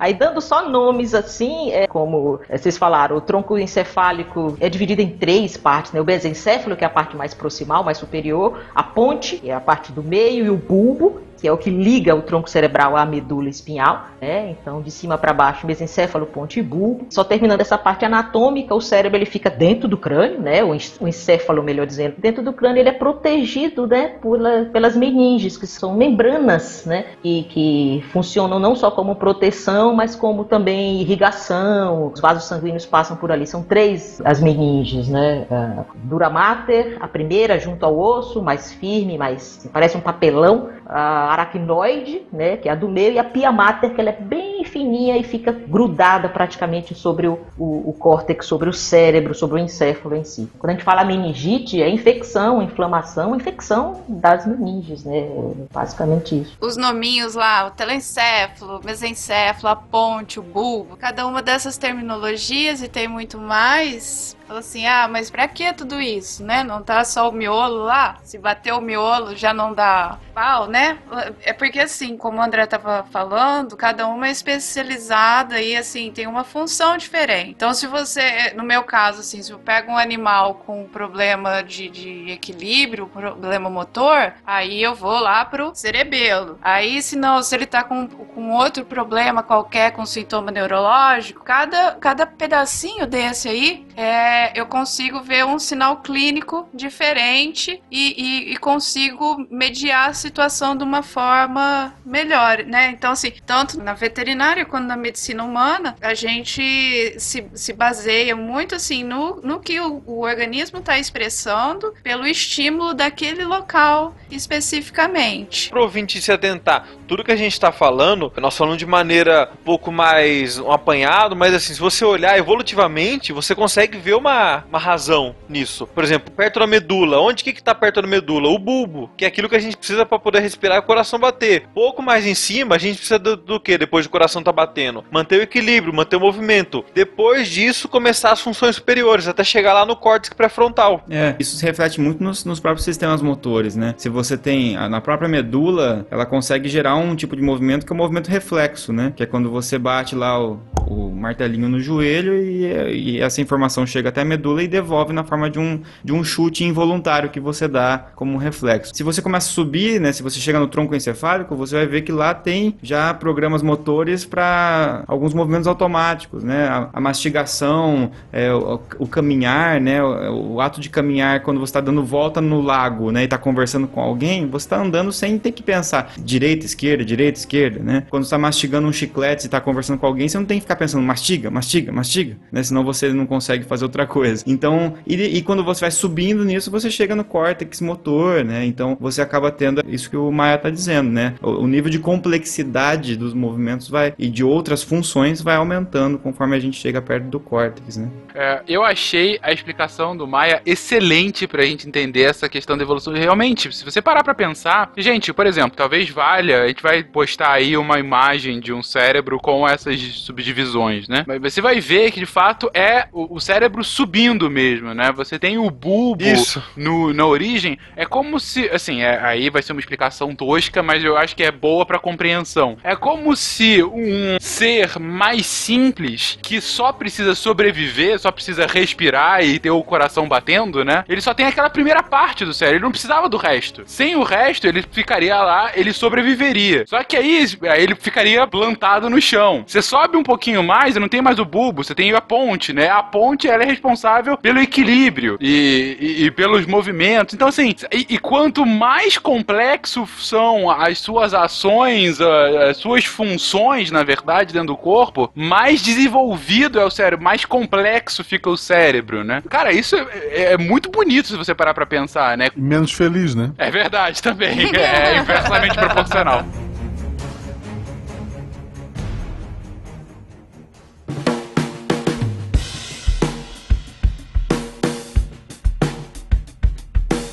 Aí dando só nomes assim, é, como é, vocês falaram, o tronco encefálico é dividido em três partes, né? O mesencéfalo, que é a parte mais proximal, mais superior, a ponte, que é a parte do meio, e o bulbo, que é o que liga o tronco cerebral à medula espinhal, né? Então, de cima para baixo, mesencéfalo, ponte e bulbo. Só terminando essa parte anatômica, o cérebro ele fica dentro do crânio, né? O encéfalo, melhor dizendo, dentro do crânio, ele é protegido, né? Por, pelas meninges, que são membranas, né? E que funcionam não só como proteção, mas como também irrigação. Os vasos sanguíneos passam por ali. São três as meninges, né? A dura mater, a primeira junto ao osso, mais firme, mais parece um papelão. A aracnoide, né? Que é a do meio, e a pia mater, que ela é bem fininha e fica grudada praticamente sobre o, o, o córtex, sobre o cérebro, sobre o encéfalo em si. Quando a gente fala meningite, é infecção, inflamação, infecção das meninges, né? Basicamente isso. Os nominhos lá, o telencéfalo, mesencéfalo, a ponte, o bulbo, cada uma dessas terminologias e tem muito mais Fala assim, ah, mas pra que tudo isso, né? Não tá só o miolo lá? Se bater o miolo já não dá pau, né? É porque assim, como o André tava falando, cada uma é especializada e assim, tem uma função diferente. Então se você, no meu caso, assim, se eu pego um animal com problema de, de equilíbrio, problema motor, aí eu vou lá pro cerebelo. Aí se não, se ele tá com, com outro problema qualquer, com sintoma neurológico, cada, cada pedacinho desse aí é eu consigo ver um sinal clínico diferente e, e, e, consigo mediar a situação de uma forma melhor, né? Então, assim, tanto na veterinária quanto na medicina humana, a gente se, se baseia muito, assim, no, no que o, o organismo está expressando pelo estímulo daquele local especificamente. Para o ouvinte se atentar, tudo que a gente está falando, nós falamos de maneira um pouco mais um apanhado, mas assim, se você olhar evolutivamente, você consegue ver uma uma, uma razão nisso. Por exemplo, perto da medula. Onde que, que tá perto da medula? O bulbo, que é aquilo que a gente precisa para poder respirar e o coração bater. Pouco mais em cima, a gente precisa do, do que depois do coração tá batendo? Manter o equilíbrio, manter o movimento. Depois disso, começar as funções superiores, até chegar lá no córtex pré-frontal. É, isso se reflete muito nos, nos próprios sistemas motores, né? Se você tem na própria medula, ela consegue gerar um tipo de movimento que é o movimento reflexo, né? Que é quando você bate lá o, o martelinho no joelho e, e essa informação chega até a medula e devolve na forma de um, de um chute involuntário que você dá como reflexo. Se você começa a subir, né, se você chega no tronco encefálico, você vai ver que lá tem já programas motores para alguns movimentos automáticos, né, a, a mastigação, é, o, o, caminhar, né, o, o, ato de caminhar quando você está dando volta no lago, né, e está conversando com alguém, você está andando sem ter que pensar direita, esquerda, direita, esquerda, né. Quando está mastigando um chiclete e está conversando com alguém, você não tem que ficar pensando mastiga, mastiga, mastiga, né, senão você não consegue fazer outra coisa. Então, e, e, quando você vai subindo nisso, você chega no córtex motor, né? Então, você acaba tendo isso que o Maia está dizendo, né? O, o, nível de complexidade dos movimentos vai e de outras funções vai aumentando conforme a gente chega perto do córtex, né? É, eu achei a explicação do Maia excelente pra gente entender essa questão da evolução. Realmente, se você parar pra pensar, gente, por exemplo, talvez valha, a gente vai postar aí uma imagem de um cérebro com essas subdivisões, né? Mas você vai ver que de fato é o, o cérebro subindo mesmo, né? Você tem o bulbo Isso. No, na origem. É como se, assim, é, aí vai ser uma explicação tosca, mas eu acho que é boa para compreensão. É como se um ser mais simples que só precisa sobreviver, só precisa respirar e ter o coração batendo, né? Ele só tem aquela primeira parte do cérebro, ele não precisava do resto. Sem o resto, ele ficaria lá, ele sobreviveria. Só que aí, aí ele ficaria plantado no chão. Você sobe um pouquinho mais, não tem mais o bulbo, você tem a ponte, né? A ponte ela é responsável pelo equilíbrio e, e, e pelos movimentos. Então, assim, e, e, quanto mais complexo são as suas ações, as suas funções, na verdade, dentro do corpo, mais desenvolvido é o cérebro, mais complexo fica o cérebro, né? Cara, isso é, é muito bonito se você parar pra pensar, né? Menos feliz, né? É verdade também. É inversamente proporcional.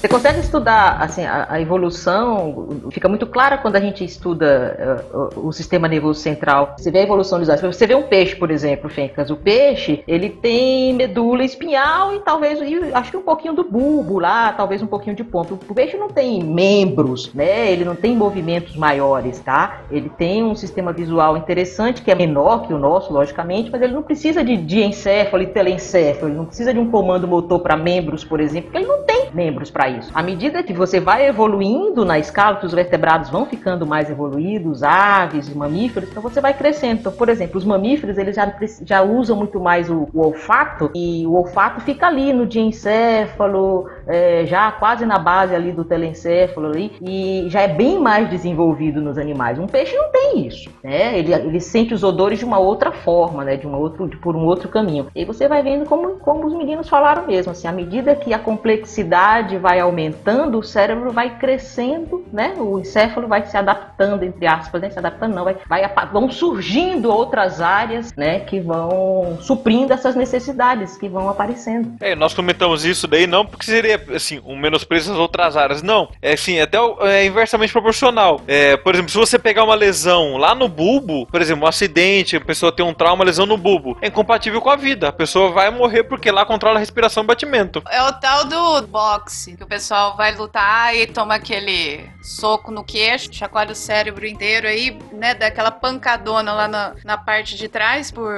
Você consegue estudar assim a, a, evolução? Fica muito clara quando a gente estuda uh, o, sistema nervoso central. Você vê a evolução dos Você vê um peixe, por exemplo, Fencas. O peixe ele tem medula espinhal e talvez e acho que um pouquinho do bulbo lá, talvez um pouquinho de ponto. O peixe não tem membros, né? Ele não tem movimentos maiores, tá? Ele tem um sistema visual interessante que é menor que o nosso, logicamente, mas ele não precisa de diencéfalo e telencéfalo. Ele não precisa de um comando motor para membros, por exemplo, porque ele não tem membros para isso isso. À medida que você vai evoluindo na escala, que os vertebrados vão ficando mais evoluídos, aves, mamíferos, então você vai crescendo. Então, por exemplo, os mamíferos eles já, já usam muito mais o, o olfato e o olfato fica ali no diencéfalo, é, já quase na base ali do telencéfalo ali, e já é bem mais desenvolvido nos animais. Um peixe não tem isso, né? Ele, ele sente os odores de uma outra forma, né? De uma outro, de, por um outro caminho. E você vai vendo como, como os meninos falaram mesmo, assim, à medida que a complexidade vai aumentando, o cérebro vai crescendo, né? O encéfalo vai se adaptando, entre aspas, né? Se adaptando não, vai, vai vão surgindo outras áreas, né? Que vão suprindo essas necessidades que vão aparecendo. É, nós comentamos isso daí não porque seria assim um menosprezo às outras áreas, não. É assim, até é inversamente proporcional. É, por exemplo, se você pegar uma lesão lá no bulbo, por exemplo, um acidente, a pessoa tem um trauma, uma lesão no bulbo, é incompatível com a vida. A pessoa vai morrer porque lá controla a respiração e batimento. É o tal do boxe, que o pessoal vai lutar e toma aquele soco no queixo, chacoalha o cérebro inteiro aí, né, dá aquela pancadona lá na, na parte de trás por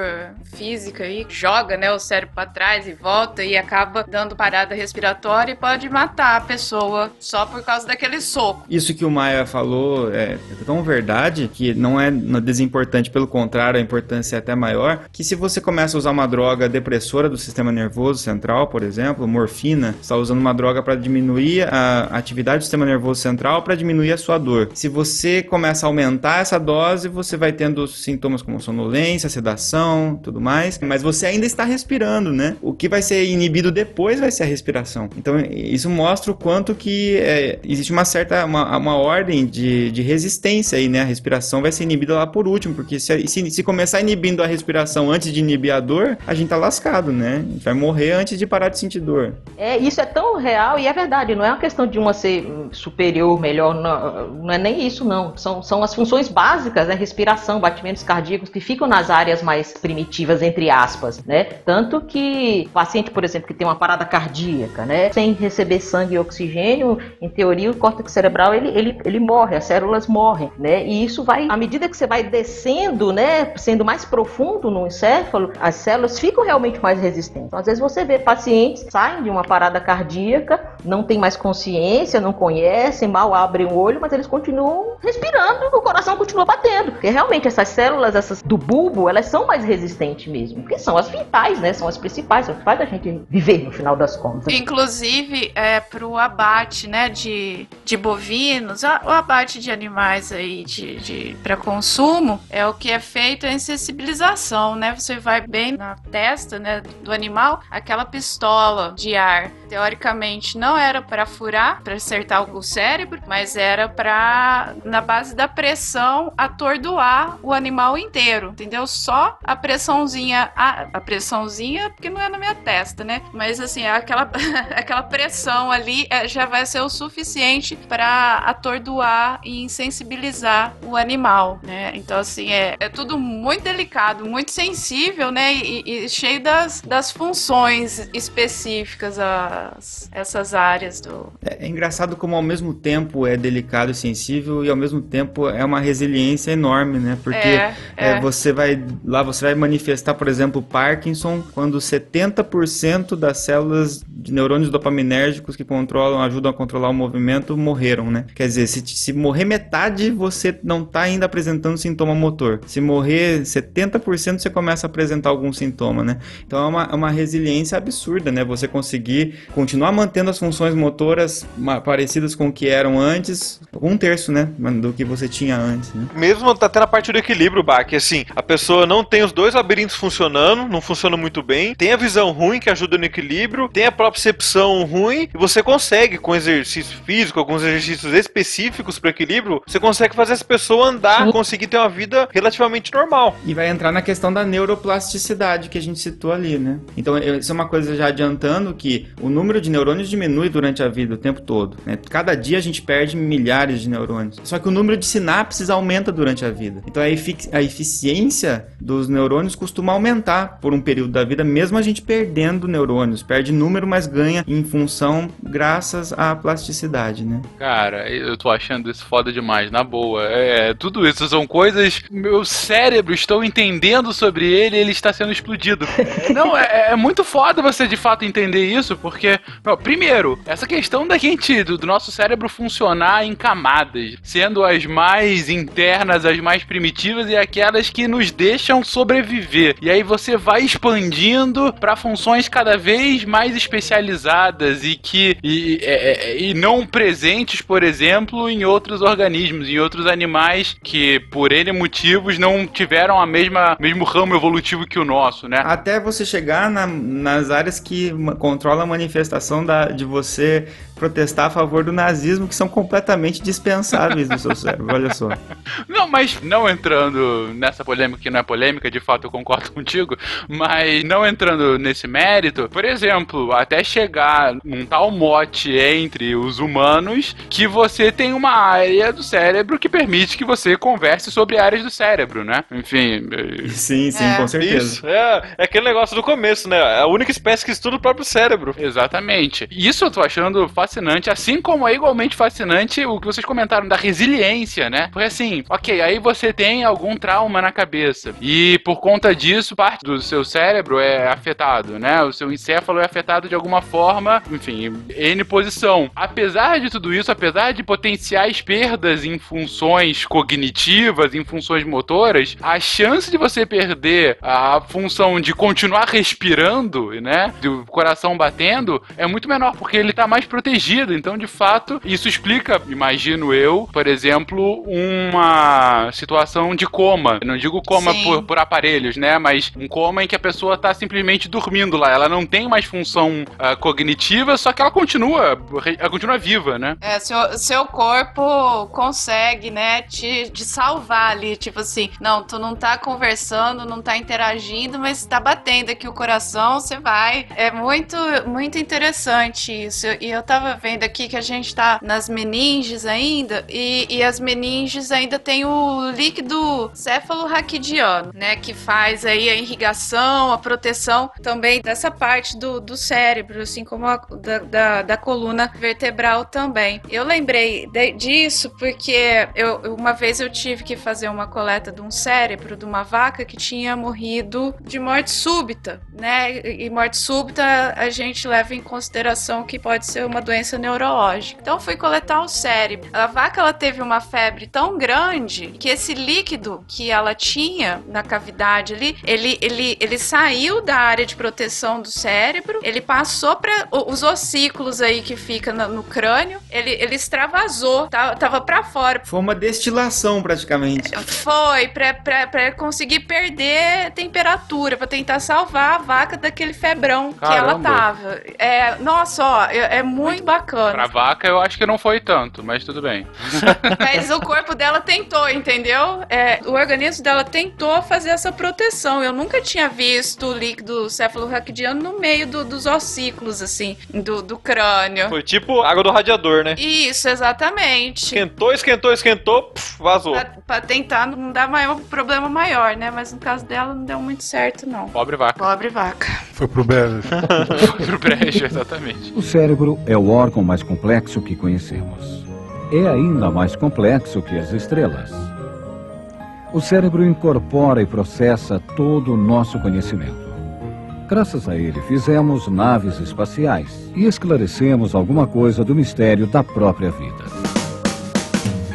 física aí, joga, né, o cérebro para trás e volta e acaba dando parada respiratória e pode matar a pessoa só por causa daquele soco. Isso que o Maia falou é tão verdade que não é desimportante, pelo contrário, a importância é até maior, que se você começa a usar uma droga depressora do sistema nervoso central, por exemplo, morfina, está usando uma droga para diminuir a atividade do sistema nervoso central para diminuir a sua dor. Se você começa a aumentar essa dose, você vai tendo sintomas como sonolência, sedação, tudo mais, mas você ainda está respirando, né? O que vai ser inibido depois vai ser a respiração. Então isso mostra o quanto que é, existe uma certa uma, uma ordem de, de resistência aí, né? A respiração vai ser inibida lá por último, porque se, se, se começar inibindo a respiração antes de inibir a dor, a gente tá lascado, né? A gente vai morrer antes de parar de sentir dor. É, isso é tão real e é verdade, não é uma questão de uma ser superior, melhor, não, não é nem isso, não. São, são as funções básicas, né? Respiração, batimentos cardíacos, que ficam nas áreas mais primitivas, entre aspas, né? Tanto que paciente, por exemplo, que tem uma parada cardíaca, né? Sem receber sangue e oxigênio, em teoria, o córtex cerebral, ele, ele, ele morre, as células morrem, né? E isso vai, à medida que você vai descendo, né? Sendo mais profundo no encéfalo, as células ficam realmente mais resistentes. Então, às vezes você vê pacientes saem de uma parada cardíaca, não tem mais consciência, não conhecem, mal abrem o olho, mas eles continuam respirando, o coração continua batendo. Porque realmente essas células, essas do bulbo, elas são mais resistentes mesmo, porque são as vitais, né? São as principais, são as que faz a gente viver no final das contas. Inclusive, é pro abate, né, de, de bovinos, o abate de animais aí de, de para consumo, é o que é feito a insensibilização, né? Você vai bem na testa, né, do animal, aquela pistola de ar, teoricamente não era para furar, para acertar o cérebro, mas era para na base da pressão atordoar o animal inteiro, entendeu? Só a pressãozinha, a, a pressãozinha, porque não é na minha testa, né? Mas assim, aquela aquela pressão ali é, já vai ser o suficiente para atordoar e insensibilizar o animal, né? Então assim, é, é tudo muito delicado, muito sensível, né? E, e cheio das, das funções específicas as essas áreas do. É, é, engraçado como ao mesmo tempo é delicado e sensível e ao mesmo tempo é uma resiliência enorme, né? Porque é, é. é você vai lá você vai manifestar, por exemplo, Parkinson quando 70% das células de neurônios dopaminérgicos que controlam, ajudam a controlar o movimento morreram, né? Quer dizer, se, se morrer metade, você não está ainda apresentando sintoma motor. Se morrer 70%, você começa a apresentar algum sintoma, né? Então é uma, é uma resiliência absurda, né? Você conseguir continuar mantendo as funções motoras parecidas com o que eram antes, um terço, né? Do que você tinha antes, né? Mesmo até na parte do equilíbrio, Bach, assim, a pessoa não tem os dois labirintos funcionando, não funciona muito bem, tem a visão ruim que ajuda no equilíbrio, tem a propriocepção ruim, e você consegue, com exercício físico, alguns exercícios específicos para equilíbrio, você consegue fazer essa pessoa andar, conseguir ter uma vida relativamente normal. E vai entrar na questão da neuroplasticidade que a gente citou ali, né? Então, isso é uma coisa já adiantando que o número de neurônios diminui durante a vida o tempo todo. Né? Cada dia a gente perde milhares de neurônios. Só que o número de sinapses aumenta durante a vida. Então, a, efic a eficiência dos neurônios costuma aumentar por um período da vida, mesmo a gente perdendo neurônios. Perde número, mas ganha em função graças à plasticidade, né? Cara, eu tô achando isso foda demais, na boa. É, tudo isso são coisas. Meu cérebro, estou entendendo sobre ele e ele está sendo explodido. Não, é, é, muito foda você de fato entender isso, porque, primeiro, Primeiro, essa questão da gente, do, do nosso cérebro funcionar em camadas, sendo as mais internas, as mais primitivas e aquelas que nos deixam sobreviver. E aí você vai expandindo para funções cada vez mais especializadas e que e, é, é, e não presentes, por exemplo, em outros organismos, em outros animais que por N motivos não tiveram a mesma mesmo ramo evolutivo que o nosso, né? Até você chegar na- nas áreas que controlam a manifestação da, de você protestar a favor do nazismo, que são completamente dispensáveis no seu cérebro, olha só. Não, mas não entrando nessa polêmica que não é polêmica, de fato eu concordo contigo, mas não entrando nesse mérito, por exemplo, até chegar num tal mote entre os humanos que você tem uma área do cérebro que permite que você converse sobre áreas do cérebro, né? Enfim. eh, Sim, sim, É. com certeza. Isso, é, é aquele negócio do começo, né? É a única espécie que estuda o próprio cérebro. Exatamente. Isso eu tô achando fascinante, assim como é igualmente fascinante o que vocês comentaram da resiliência, né? Porque assim, ok, aí você tem algum trauma na cabeça e por conta disso parte do seu cérebro é afetado, né? O seu encéfalo é afetado de alguma forma, enfim, N posição. Apesar de tudo isso, apesar de potenciais perdas em funções cognitivas, em funções motoras, a chance de você perder a função de continuar respirando, né? Do coração batendo, é muito menor, porque ele tá mais protegido. Então, de fato, isso explica, imagino eu, por exemplo, uma situação de coma. Eu não digo coma por, por aparelhos, né? Mas um coma em que a pessoa tá simplesmente dormindo lá. Ela não tem mais função ah, cognitiva, só que ela continua, ela continua viva, né? É, seu, seu corpo consegue, né, te, te salvar ali, tipo assim, não, tu não tá conversando, não tá interagindo, mas tá batendo aqui o coração, você vai. É muito, muito interessante isso. E eu tava vendo aqui que a gente tá nas meninges ainda, e, e as meninges ainda tem o líquido céfalo-raquidiano, né, que faz aí a irrigação, a proteção também dessa parte do, do cérebro, assim como a, da, da, da coluna vertebral também. Eu lembrei de- disso porque eu, uma vez eu tive que fazer uma coleta de um cérebro de uma vaca que tinha morrido de morte súbita, né? E morte súbita a gente leva em consideração que pode ser uma doença neurológica. Então fui coletar o cérebro. A vaca ela teve uma febre tão grande que esse líquido que ela tinha na cavidade ali, ele, ele, ele saiu da área de proteção do cérebro, ele passou para os ossículos aí que fica no, no crânio, ele, ele extravasou, tá- tava para fora. Foi uma destilação, praticamente. Foi, pra, pra, pra conseguir perder temperatura, pra tentar salvar a vaca daquele febrão que ela Caramba. tava. É, nossa, ó, é, é muito bacana. Pra vaca eu acho que não foi tanto, mas tudo bem. Mas o corpo dela tentou, entendeu? É, o organismo dela tentou fazer essa proteção. Eu nunca tinha visto o líquido cefalorraquidiano no meio do- dos ossículos, assim, do, do crânio. Foi tipo água do radiador, né? Isso, exatamente. Esquentou, esquentou, esquentou, puf, vazou. Pra, pra tentar não dar maior, problema maior, né? Mas no caso dela não deu muito certo, não. Pobre vaca. Pobre vaca. Foi pro brejo. Foi pro brejo, exatamente. O cérebro é o órgão mais complexo que conhecemos. É ainda mais complexo que as estrelas. O cérebro incorpora e processa todo o nosso conhecimento. Graças a ele, fizemos naves espaciais e esclarecemos alguma coisa do mistério da própria vida.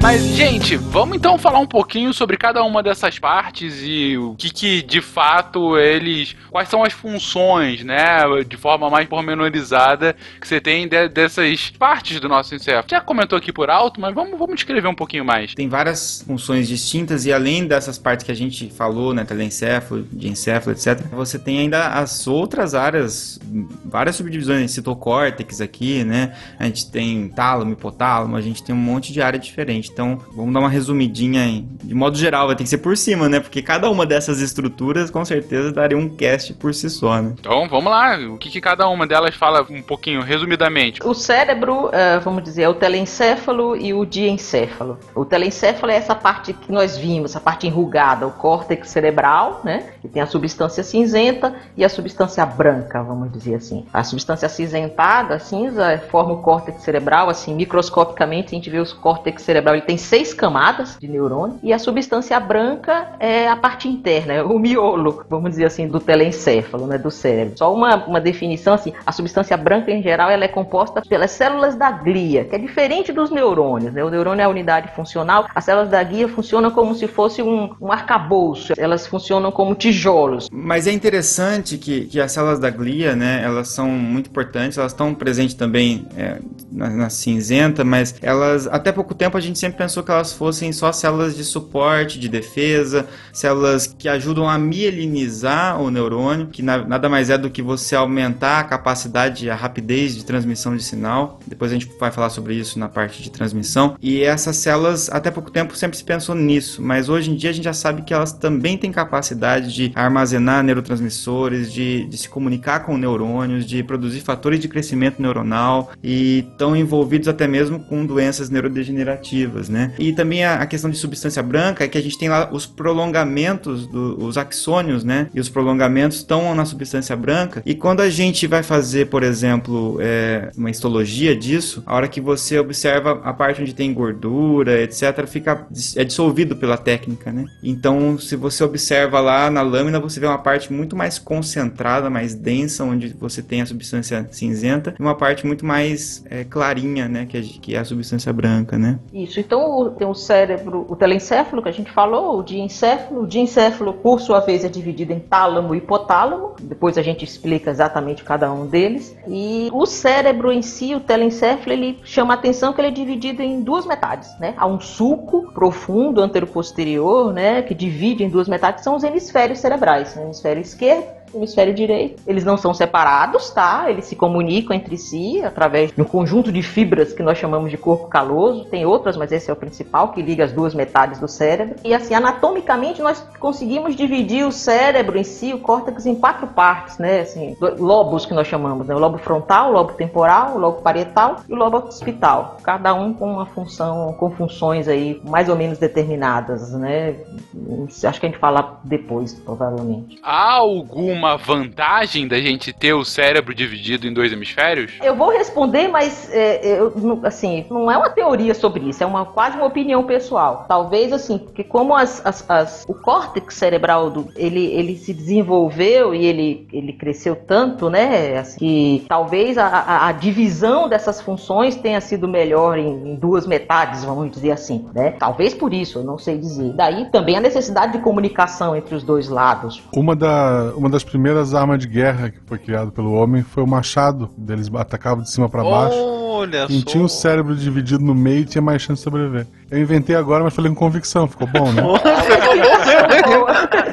Mas, gente, vamos então falar um pouquinho sobre cada uma dessas partes e o que, que de fato eles. Quais são as funções, né? De forma mais pormenorizada que você tem de- dessas partes do nosso encéfalo. Já comentou aqui por alto, mas vamos, vamos descrever um pouquinho mais. Tem várias funções distintas e além dessas partes que a gente falou, né, telencéfalo, diencéfalo, etc., você tem ainda as outras áreas, várias subdivisões, citocórtex aqui, né? A gente tem tálamo, hipotálamo, a gente tem um monte de área diferente. Então, vamos dar uma resumidinha em, de modo geral, vai ter que ser por cima, né? Porque cada uma dessas estruturas com certeza daria um cast por si só, né? Então, vamos lá. O que, que cada uma delas fala um pouquinho, resumidamente. O cérebro, eh, vamos dizer, é o telencéfalo e o diencéfalo. O telencéfalo é essa parte que nós vimos, essa parte enrugada, o córtex cerebral, né? Que tem a substância cinzenta e a substância branca, vamos dizer assim. A substância acinzentada, a cinza, forma o córtex cerebral, assim, microscopicamente a gente vê o córtex cerebral tem seis camadas de neurônio e a substância branca é a parte interna, é o miolo, vamos dizer assim, do telencéfalo, né, do cérebro. Só uma, uma definição assim, a substância branca em geral ela é composta pelas células da glia, que é diferente dos neurônios. Né? O neurônio é a unidade funcional, as células da glia funcionam como se fosse um, um arcabouço, elas funcionam como tijolos. Mas é interessante que, que as células da glia, né, elas são muito importantes, elas estão presentes também é, na, na cinzenta, mas elas, até pouco tempo a gente sempre pensou que elas fossem só células de suporte, de defesa, células que ajudam a mielinizar o neurônio, que na, nada mais é do que você aumentar a capacidade, a rapidez de transmissão de sinal. Depois a gente vai falar sobre isso na parte de transmissão. E essas células, até pouco tempo, sempre se pensou nisso, mas hoje em dia a gente já sabe que elas também têm capacidade de armazenar neurotransmissores, de, de se comunicar com neurônios, de produzir fatores de crescimento neuronal e estão envolvidos até mesmo com doenças neurodegenerativas, né? E também a, a questão de substância branca é que a gente tem lá os prolongamentos, do, os axônios, né? E os prolongamentos estão na substância branca. E quando a gente vai fazer, por exemplo, é, uma histologia disso, a hora que você observa a parte onde tem gordura, etc., fica é dissolvido pela técnica, né? Então, se você observa lá na lâmina, você vê uma parte muito mais concentrada, mais densa, onde você tem a substância cinzenta, e uma parte muito mais é, clarinha, né? Que é, que é a substância branca, né? Isso. Então, tem o cérebro, o telencéfalo que a gente falou, o diencéfalo. O diencéfalo, por sua vez, é dividido em tálamo e hipotálamo. Depois a gente explica exatamente cada um deles. E o cérebro em si, o telencéfalo, ele chama a atenção que ele é dividido em duas metades, né? Há um sulco profundo antero-posterior, né? Que divide em duas metades, são os hemisférios cerebrais. Né? O hemisfério esquerdo hemisfério direito. Eles não são separados, tá? Eles se comunicam entre si através de um conjunto de fibras que nós chamamos de corpo caloso. Tem outras, mas esse é o principal que liga as duas metades do cérebro. E assim, anatomicamente nós conseguimos dividir o cérebro em si, o córtex em quatro partes, né? Assim, lobos que nós chamamos, né? O lobo frontal, o lobo temporal, o lobo parietal e o lobo occipital. Cada um com uma função, com funções aí mais ou menos determinadas, né? Acho que a gente fala depois, provavelmente. Há alguma uma vantagem da gente ter o cérebro dividido em dois hemisférios? Eu vou responder, mas é, eu, assim, não é uma teoria sobre isso, é uma quase uma opinião pessoal. Talvez assim, porque como as, as, as, o córtex cerebral do, ele, ele se desenvolveu e ele, ele cresceu tanto, né, assim, que talvez a, a, a divisão dessas funções tenha sido melhor em, em, duas metades, vamos dizer assim, né? Talvez por isso, eu não sei dizer. Daí também a necessidade de comunicação entre os dois lados. Uma, da, uma das primeiras armas de guerra que foi criado pelo homem foi o machado. Eles atacavam de cima para baixo. Olha Quem só. tinha o cérebro dividido no meio tinha mais chance de sobreviver. Eu inventei agora, mas falei com convicção. Ficou bom, né?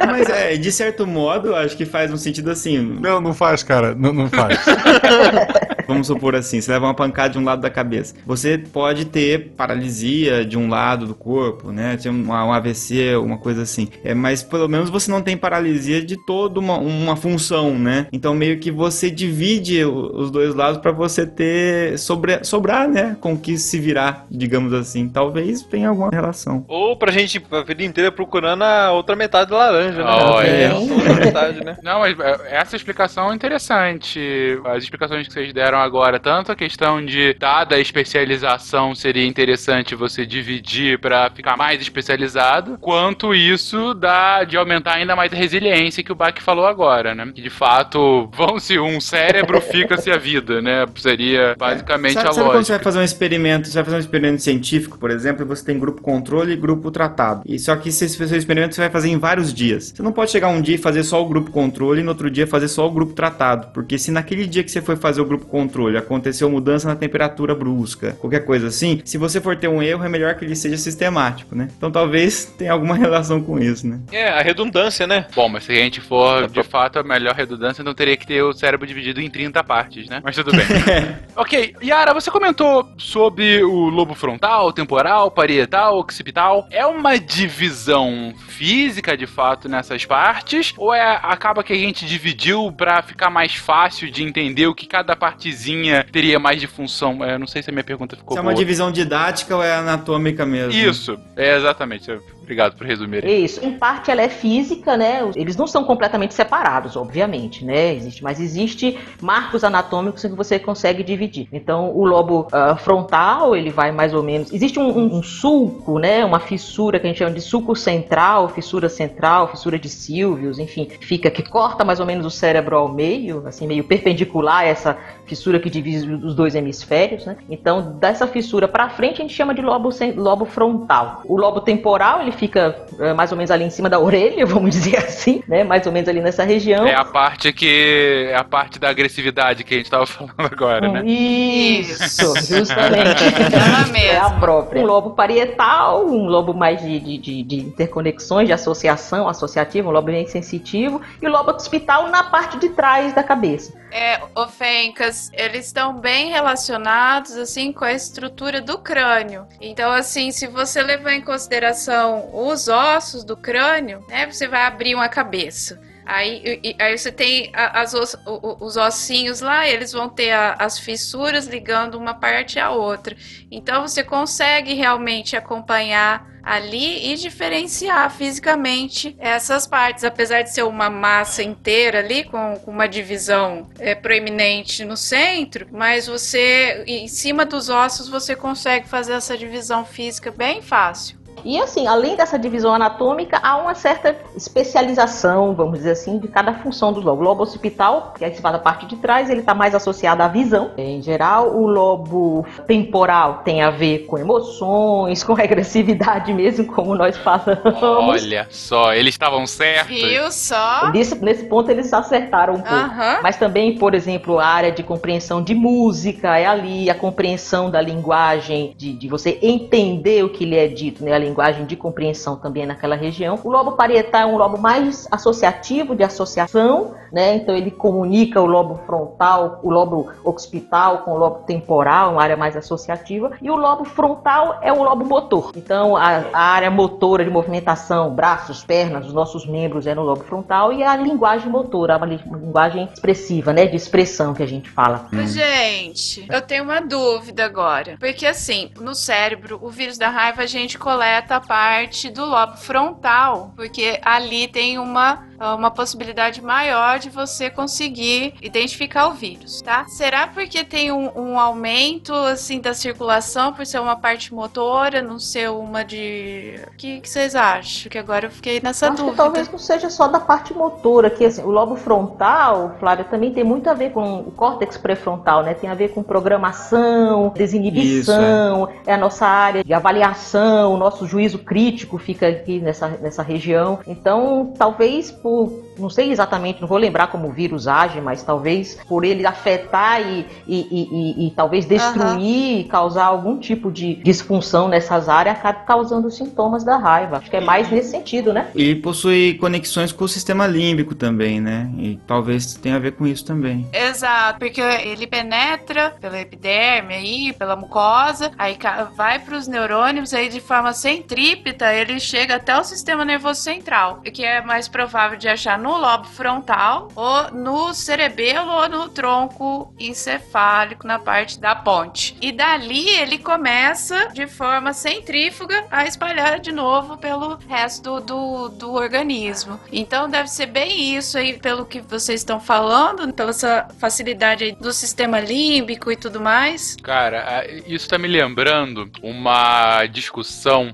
Mas é, de certo modo, acho que faz um sentido assim. Não, não faz, cara. Não, não faz. Vamos supor assim, você leva uma pancada de um lado da cabeça. Você pode ter paralisia de um lado do corpo, né? Tem um, um AVC, uma coisa assim. É, mas pelo menos você não tem paralisia de toda uma, uma função, né? Então meio que você divide os dois lados para você ter sobre, sobrar, né? Com o que se virar, digamos assim. Talvez tenha alguma relação. Ou pra gente a vida inteira procurando a outra metade da laranja, né? Olha. É, a outra metade, né? Não, mas é, essa explicação é interessante. As explicações que vocês deram agora, tanto a questão de, dada a especialização, seria interessante você dividir para ficar mais especializado, quanto isso dá de aumentar ainda mais a resiliência que o Bach falou agora, né? Que de fato, vão-se um cérebro, fica-se a vida, né? Seria basicamente sabe, a sabe quando você lógica. vai fazer um experimento, você vai fazer um experimento científico, por exemplo, e você tem grupo controle e grupo tratado. E só que se esse seu experimento você vai fazer em vários dias. Você não pode chegar um dia e fazer só o grupo controle e no outro dia fazer só o grupo tratado, porque se naquele dia que você foi fazer o grupo controle aconteceu mudança na temperatura brusca, qualquer coisa assim, se você for ter um erro é melhor que ele seja sistemático, né? Então talvez tenha alguma relação com isso, né? É, a redundância, né? Bom, mas se a gente for de fato a melhor redundância, então teria que ter o cérebro dividido em 30 partes, né? Mas tudo bem. ok, Yara, você comentou sobre o lobo frontal, temporal, parietal, occipital. É uma divisão física de fato nessas partes? Ou é acaba que a gente dividiu pra ficar mais fácil de entender o que cada partezinha teria mais de função? É, não sei se a minha pergunta ficou Se é uma divisão didática ou é anatômica mesmo? Isso, é exatamente. Obrigado por resumir. Isso. Em parte ela é física, né? Eles não são completamente separados, obviamente, né? Existe, mas existe marcos anatômicos que você consegue dividir. Então, o lobo uh, frontal, ele vai mais ou menos. Existe um, um, um, sulco, né? Uma fissura que a gente chama de sulco central, fissura central, fissura de Silvius, enfim, fica que corta mais ou menos o cérebro ao meio, assim, meio perpendicular a essa fissura que divide os dois hemisférios, né? Então, dessa fissura para frente a gente chama de lobo, lobo frontal. O lobo temporal, ele fica é, mais ou menos ali em cima da orelha, vamos dizer assim, né? Mais ou menos ali nessa região. É a parte que é a parte da agressividade que a gente estava falando agora, né? Isso, justamente. é a própria. Um lobo parietal, um lobo mais de, de, de, de interconexões, de associação, associativo, um lobo bem sensitivo, e o lobo hospital na parte de trás da cabeça. É, ofencas, eles estão bem relacionados assim com a estrutura do crânio. Então, assim, se você levar em consideração os ossos do crânio, né, você vai abrir uma cabeça. Aí, aí você tem as, os, os ossinhos lá, eles vão ter a, as fissuras ligando uma parte à outra. Então você consegue realmente acompanhar ali e diferenciar fisicamente essas partes, apesar de ser uma massa inteira ali com, com uma divisão é, proeminente no centro, mas você em cima dos ossos você consegue fazer essa divisão física bem fácil. E assim, além dessa divisão anatômica, há uma certa especialização, vamos dizer assim, de cada função do lobo. O lobo occipital, que é a parte de trás, ele está mais associado à visão. Em geral, o lobo temporal tem a ver com emoções, com regressividade mesmo, como nós falamos. Olha só, eles estavam certos. Viu só? Nesse, nesse ponto eles acertaram um pouco. Uhum. Mas também, por exemplo, a área de compreensão de música é ali, a compreensão da linguagem, de, de você entender o que lhe é dito, né? Linguagem de compreensão também naquela região. O lobo parietal é um lobo mais associativo, de associação, né? Então ele comunica o lobo frontal, o lobo occipital com o lobo temporal, uma área mais associativa. E o lobo frontal é o lobo motor. Então a, a área motora de movimentação, braços, pernas, os nossos membros é no lobo frontal e a linguagem motora, a linguagem expressiva, né? De expressão que a gente fala. Gente, eu tenho uma dúvida agora. Porque assim, no cérebro, o vírus da raiva a gente coleta afeta a parte do lobo frontal, porque ali tem uma uma possibilidade maior de você conseguir identificar o vírus, tá? Será porque tem um, um aumento assim da circulação por ser uma parte motora, não ser uma de. O que, que vocês acham? Que agora eu fiquei nessa Acho dúvida. Que talvez não seja só da parte motora, que assim, o lobo frontal, Flávia, também tem muito a ver com o córtex pré-frontal, né? Tem a ver com programação, desinibição, Isso, é. é a nossa área de avaliação, o nosso juízo crítico fica aqui nessa, nessa região. Então, talvez por por, não sei exatamente, não vou lembrar como o vírus age, mas talvez por ele afetar e, e, e, e talvez destruir, uhum. causar algum tipo de disfunção nessas áreas, acabe causando sintomas da raiva. Acho que é mais nesse sentido, né? E possui conexões com o sistema límbico também, né? E talvez tenha a ver com isso também. Exato, porque ele penetra pela epiderme aí, pela mucosa, aí vai para os neurônios, aí de forma centrípeta ele chega até o sistema nervoso central, que é mais provável de achar no lobo frontal, ou no cerebelo, ou no tronco encefálico, na parte da ponte. E dali ele começa, de forma centrífuga, a espalhar de novo pelo resto do, do organismo. Então deve ser bem isso aí, pelo que vocês estão falando, pela essa facilidade do sistema límbico e tudo mais. Cara, isso tá me lembrando uma discussão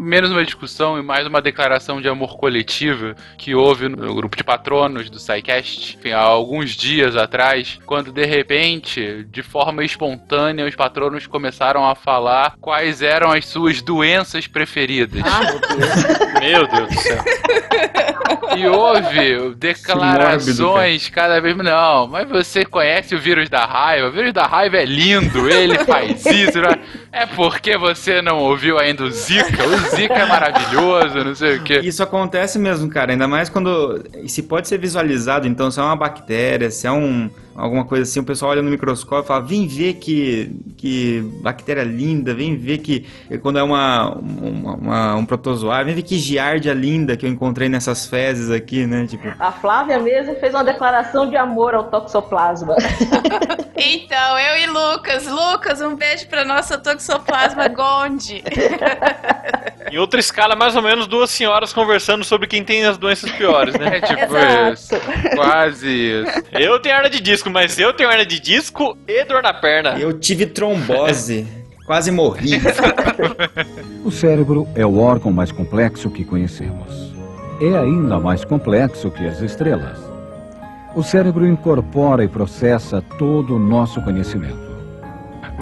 menos uma discussão e mais uma declaração de amor coletivo que houve no grupo de patronos do SciCast, enfim, há alguns dias atrás, quando de repente, de forma espontânea, os patronos começaram a falar quais eram as suas doenças preferidas. Ah, meu Deus do céu. E houve declarações cada vez. Não, mas você conhece o vírus da raiva? O vírus da raiva é lindo, ele faz isso. Né? É porque você não ouviu ainda o Zika? O Zika é maravilhoso, não sei o quê. Isso acontece mesmo, cara. Ainda mais quando. Se pode ser visualizado, então, se é uma bactéria, se é um alguma coisa assim, o pessoal olha no microscópio e fala, vem ver que, que bactéria linda, vem ver que quando é uma, uma, uma um protozoário, vem ver que giardia linda que eu encontrei nessas fezes aqui, né? Tipo... A Flávia mesmo fez uma declaração de amor ao toxoplasma. então, eu e Lucas. Lucas, um beijo pra nossa toxoplasma Gonde. Em outra escala, mais ou menos duas senhoras conversando sobre quem tem as doenças piores, né? Tipo Exato. isso. Quase isso. Eu tenho hernia de disco, mas eu tenho hernia de disco e dor na perna. Eu tive trombose. Quase morri. O cérebro é o órgão mais complexo que conhecemos. É ainda mais complexo que as estrelas. O cérebro incorpora e processa todo o nosso conhecimento.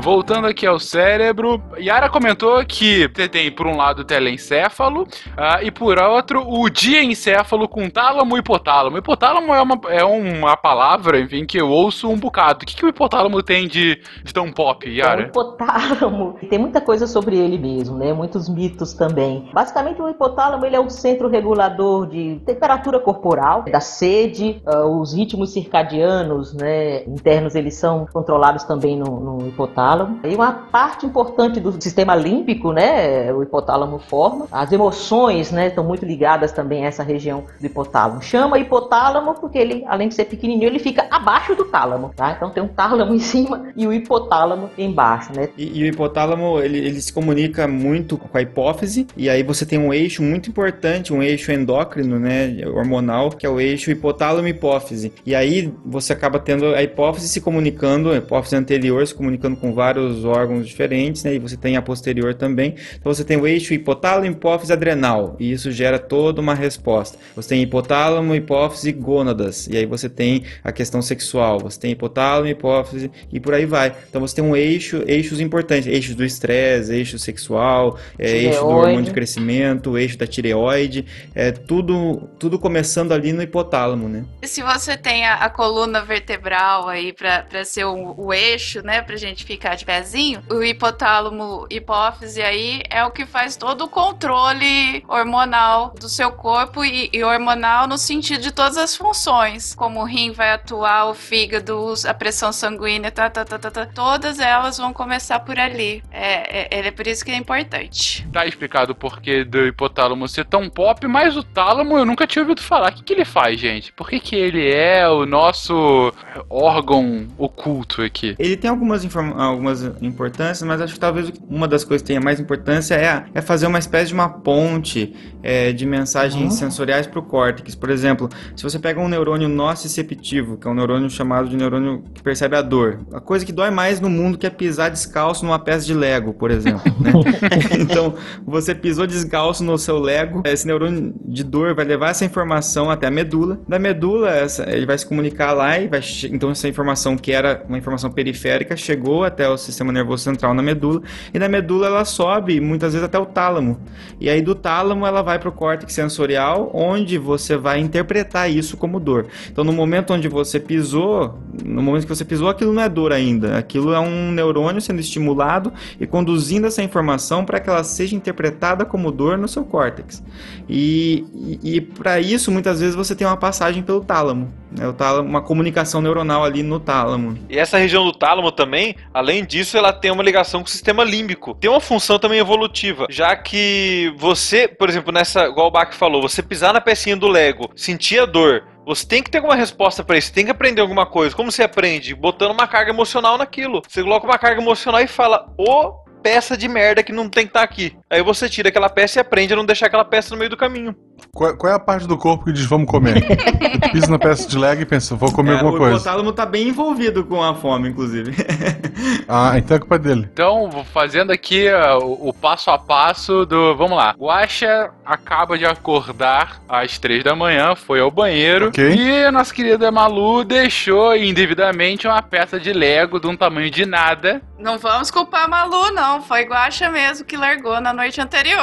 Voltando aqui ao cérebro, Yara comentou que você tem, por um lado, o telencéfalo ah, e, por outro, o diencéfalo com tálamo e hipotálamo. Hipotálamo é uma, é uma palavra, enfim, que eu ouço um bocado. O que, que o hipotálamo tem de, de tão pop, É o Yara? hipotálamo. Tem muita coisa sobre ele mesmo, né? Muitos mitos também. Basicamente, o hipotálamo ele é o centro regulador de temperatura corporal, da sede, ah, os ritmos circadianos, né? Internos eles são controlados também no, no hipotálamo. E uma parte importante do sistema límbico, né? O hipotálamo forma. As emoções, né? Estão muito ligadas também a essa região do hipotálamo. Chama hipotálamo porque ele, além de ser pequenininho, ele fica abaixo do tálamo, tá? Então tem um tálamo em cima e o hipotálamo embaixo, né? E, e o hipotálamo, ele, ele se comunica muito com a hipófise, e aí você tem um eixo muito importante, um eixo endócrino, né, hormonal, que é o eixo hipotálamo-hipófise. E aí você acaba tendo a hipófise se comunicando, a hipófise anterior se comunicando com vários órgãos diferentes, né, e você tem a posterior também. Então você tem o eixo hipotálamo, hipófise adrenal, e isso gera toda uma resposta. Você tem hipotálamo, hipófise, gônadas, e aí você tem a questão sexual, você tem hipotálamo, hipófise e por aí vai. Então você tem um eixo, eixos importantes, eixos do estresse, eixo sexual, é, eixo do hormônio de crescimento, eixo da tireoide, é tudo, tudo começando ali no hipotálamo, né? Se você tem a, a coluna vertebral aí pra, pra ser o, o eixo, né, pra gente ficar de pezinho, o hipotálamo, hipófise aí é o que faz todo o controle hormonal do seu corpo e, e hormonal no sentido de todas as funções, como o rim vai atuar, o fígado, a pressão sanguínea, tá, tá, tá, tá, tá, todas elas vão começar por ali. É, é, é por isso que é importante. Tá explicado o porquê do hipotálamo ser tão pop, mas o tálamo eu nunca tinha ouvido falar. O que, que ele faz, gente? Por que, que ele é o nosso órgão oculto aqui? Ele tem algumas, informa- algumas importâncias, mas acho que talvez uma das coisas que tenha mais importância é, a- é fazer uma espécie de uma ponte é, de mensagens sensoriais para o córtex. Por exemplo, se você pega um neurônio nociceptivo, que é um neurônio chamado de neurônio que percebe a dor, a coisa que dói mais no mundo que é pisar descalço numa peça de Lego, por exemplo. né? então, você pisou descalço no seu Lego, esse neurônio de dor vai levar essa informação até a medula. Da medula, essa- ele vai se comunicar lá e vai. Então, essa informação que era uma informação periférica chegou até o sistema nervoso central na medula. E na medula ela sobe muitas vezes até o tálamo. E aí do tálamo ela vai para o córtex sensorial, onde você vai interpretar isso como dor. Então, no momento onde você pisou, no momento que você pisou, aquilo não é dor ainda. Aquilo é um neurônio sendo estimulado e conduzindo essa informação para que ela seja interpretada como dor no seu córtex. E, e, e para isso, muitas vezes você tem uma passagem pelo tálamo, né? o tálamo, uma comunicação neuronal ali no tálamo. E essa região do tálamo também, além disso, ela tem uma ligação com o sistema límbico. Tem uma função também evolutiva, já que você, por exemplo, nessa, igual o Bach falou, você pisar na pecinha do Lego, sentir a dor, você tem que ter alguma resposta pra isso, tem que aprender alguma coisa. Como você aprende? Botando uma carga emocional naquilo. Você coloca uma carga emocional e fala, ô peça de merda que não tem que estar aqui. Aí você tira aquela peça e aprende a não deixar aquela peça no meio do caminho. Qual, qual é a parte do corpo que diz vamos comer? Tu pisa na peça de leg e pensa, vou comer É, alguma o coisa. hipotálamo tá bem envolvido com a fome, inclusive. Ah, então é culpa dele. Então, vou fazendo aqui ó, o, o passo a passo do. Vamos lá. Guaxa acaba de acordar às três da manhã, foi ao banheiro. Ok. E a nossa querida Malu deixou indevidamente uma peça de Lego de um tamanho de nada. Não vamos culpar a Malu, não. Foi Guaxa mesmo que largou na noite anterior.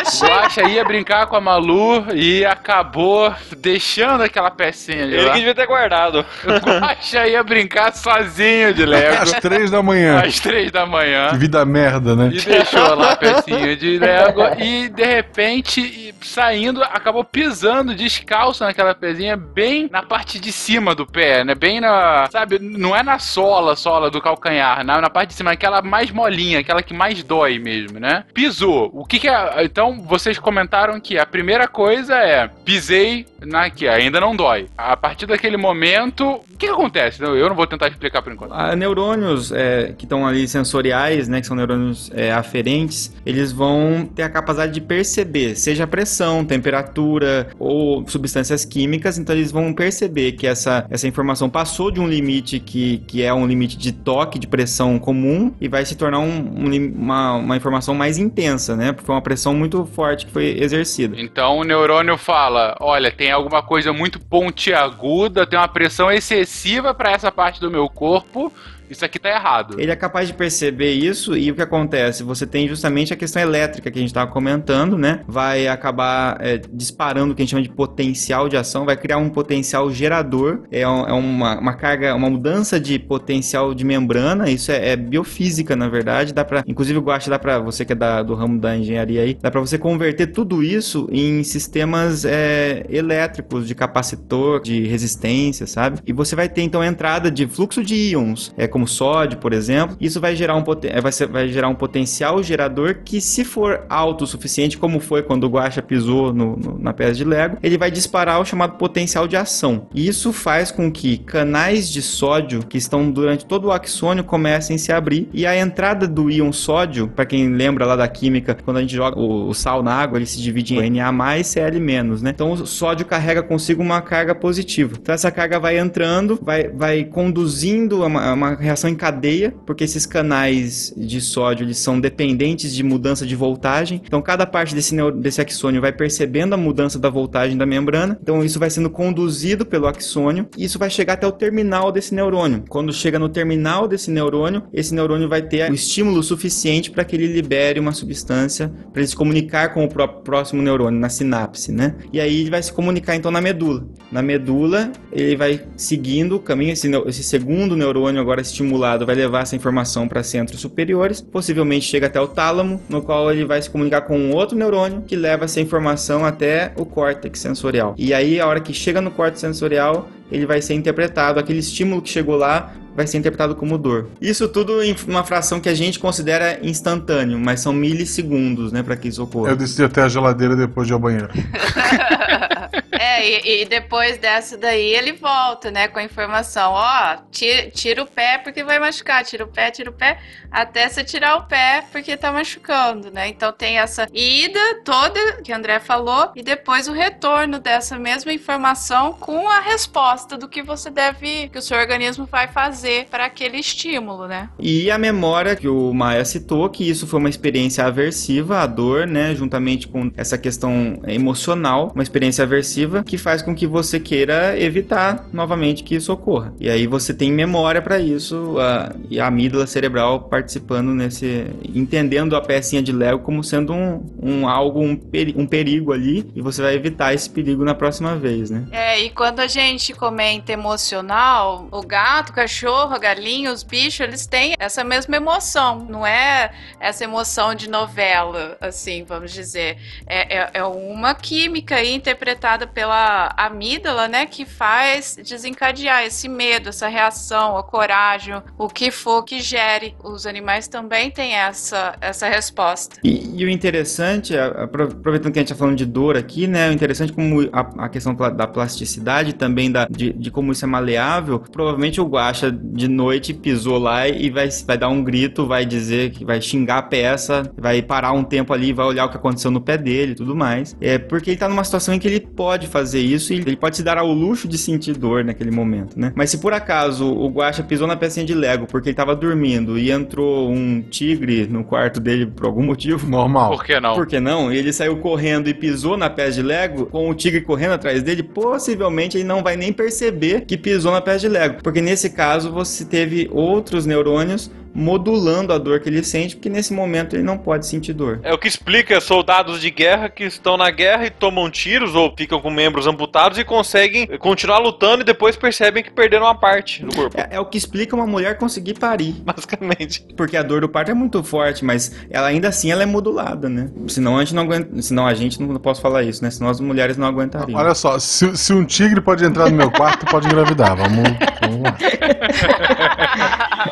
Oxi! Guaxa ia brincar com a Malu e acabou deixando aquela pecinha de Ele lá. que devia ter guardado. Guaxa ia brincar sozinho de Lego Às três da manhã. às três da manhã. Que vida merda, né? E deixou lá a pecinha de Lego e de repente, saindo, acabou pisando descalço naquela pezinha, bem na parte de cima do pé, né? Bem na. Sabe, não é na sola, sola do calcanhar, não, na parte de cima, aquela mais molinha, aquela que mais dói mesmo, né? Pisou. O que que é. Então, vocês comentaram que a primeira coisa é, pisei na aqui, ainda não dói. A partir daquele momento, o que, que acontece? Eu não vou tentar explicar por enquanto. Ah, neurônios é, que estão ali sensoriais, né, que são neurônios é, aferentes, eles vão ter a capacidade de perceber, seja a pressão, temperatura ou substâncias químicas, então eles vão perceber que essa, essa informação passou de um limite que, que é um limite de toque, de pressão comum, e vai se tornar um- um uma, uma informação mais intensa, né, porque foi uma pressão muito forte que foi exercida. Então o neurônio fala: olha, tem alguma coisa muito pontiaguda, tem uma pressão excessiva para essa parte do meu corpo. Isso aqui tá errado. Ele é capaz de perceber isso e o que acontece? Você tem justamente a questão elétrica que a gente estava comentando, né? Vai acabar é, disparando o que a gente chama de potencial de ação, vai criar um potencial gerador, é, um- é uma, uma carga, uma mudança de potencial de membrana, isso é, é biofísica, na verdade, dá para, inclusive eu acho, dá para você que é da- do ramo da engenharia aí, dá para você converter tudo isso em sistemas é, elétricos, de capacitor, de resistência, sabe? E você vai ter então entrada de fluxo de íons, é como sódio, por exemplo. Isso vai gerar um vai, ser- vai gerar um potencial gerador que, se for alto o suficiente, como foi quando o Guaxa pisou no- no- na peça de Lego, ele vai disparar o chamado potencial de ação. E isso faz com que canais de sódio que estão durante todo o axônio comecem a se abrir e a entrada do íon sódio, para quem lembra lá da química, quando a gente joga o, o sal na água, ele se divide em Na+, Cl-, né? Então o sódio carrega consigo uma carga positiva. Então essa carga vai entrando, vai, vai conduzindo uma, uma reação em cadeia, porque esses canais de sódio eles são dependentes de mudança de voltagem. Então cada parte desse, desse axônio vai percebendo a mudança da voltagem da membrana. Então isso vai sendo conduzido pelo axônio e isso vai chegar até o terminal desse neurônio. Quando chega no terminal desse neurônio, esse neurônio vai ter o estímulo suficiente para que ele libere uma substância para ele se comunicar com o pró- próximo neurônio na sinapse, né? E aí ele vai se comunicar então na medula. Na medula, ele vai seguindo o caminho, esse, esse segundo neurônio agora estimulado vai levar essa informação para centros superiores, possivelmente chega até o tálamo, no qual ele vai se comunicar com um outro neurônio que leva essa informação até o córtex sensorial. E aí, a hora que chega no córtex sensorial, ele vai ser interpretado, aquele estímulo que chegou lá vai ser interpretado como dor. Isso tudo em uma fração que a gente considera instantâneo, mas são milissegundos, né, para que isso ocorra. Eu decidi até a geladeira depois de ir ao banheiro. É, e, e depois dessa daí ele volta, né, com a informação, ó, tira, tira o pé porque vai machucar, tira o pé, tira o pé, até você tirar o pé porque tá machucando, né? Então tem essa ida toda que o André falou e depois o retorno dessa mesma informação com a resposta do que você deve, que o seu organismo vai fazer para aquele estímulo, né? E a memória que o Maia citou, que isso foi uma experiência aversiva, a dor, né, juntamente com essa questão emocional, uma experiência aversiva que faz com que você queira evitar novamente que isso ocorra. E aí você tem memória para isso, a, e a amígdala cerebral participando nesse, entendendo a pecinha de Lego como sendo um, um algo, um, peri- um perigo ali, e você vai evitar esse perigo na próxima vez, né? É, e quando a gente comenta emocional, o gato, o cachorro, a galinha, os bichos, eles têm essa mesma emoção. Não é essa emoção de novela, assim, vamos dizer. É, é, é uma química aí interpretada pela amígdala, né, que faz desencadear esse medo, essa reação, a coragem, o que for que gere. Os animais também têm essa, essa resposta. E, e o interessante, aproveitando que a gente está falando de dor aqui, né? O interessante como a, a questão da plasticidade também da, de, de como isso é maleável, provavelmente o Guaxa de noite pisou lá e vai, vai dar um grito, vai dizer que vai xingar a peça, vai parar um tempo ali, vai olhar o que aconteceu no pé dele e tudo mais. É porque ele tá numa situação em que ele pode fazer isso e ele pode se dar ao luxo de sentir dor naquele momento, né? Mas se por acaso o Guaxa pisou na pecinha de Lego porque ele tava dormindo e entrou um tigre no quarto dele por algum motivo, Normal. Por que não? por que não? E ele saiu correndo e pisou na peça de Lego, com o tigre correndo atrás dele, possivelmente ele não vai nem perceber que pisou na peça de Lego. Porque nesse caso você teve outros neurônios modulando a dor que ele sente, porque nesse momento ele não pode sentir dor. É o que explica soldados de guerra que estão na guerra e tomam tiros ou ficam com membros amputados e conseguem continuar lutando e depois percebem que perderam uma parte do corpo. É, é o que explica uma mulher conseguir parir. Basicamente. Porque a dor do parto é muito forte, mas ela ainda assim ela é modulada, né? Senão a gente não aguenta. Senão a gente não posso falar isso, né? Senão as mulheres não aguentariam. Olha só, se, se um tigre pode entrar no meu quarto, pode engravidar. Vamos, vamos lá.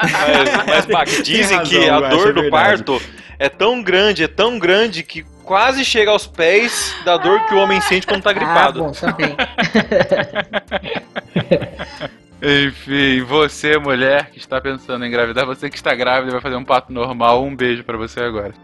Mas, mas Bach, dizem razão, que a dor é do verdade. parto é tão grande, é tão grande que quase chega aos pés da dor que o homem sente quando tá gripado. Ah, bom, também. Enfim, você, mulher que está pensando em engravidar, você que está grávida e vai fazer um parto normal, um beijo pra você agora.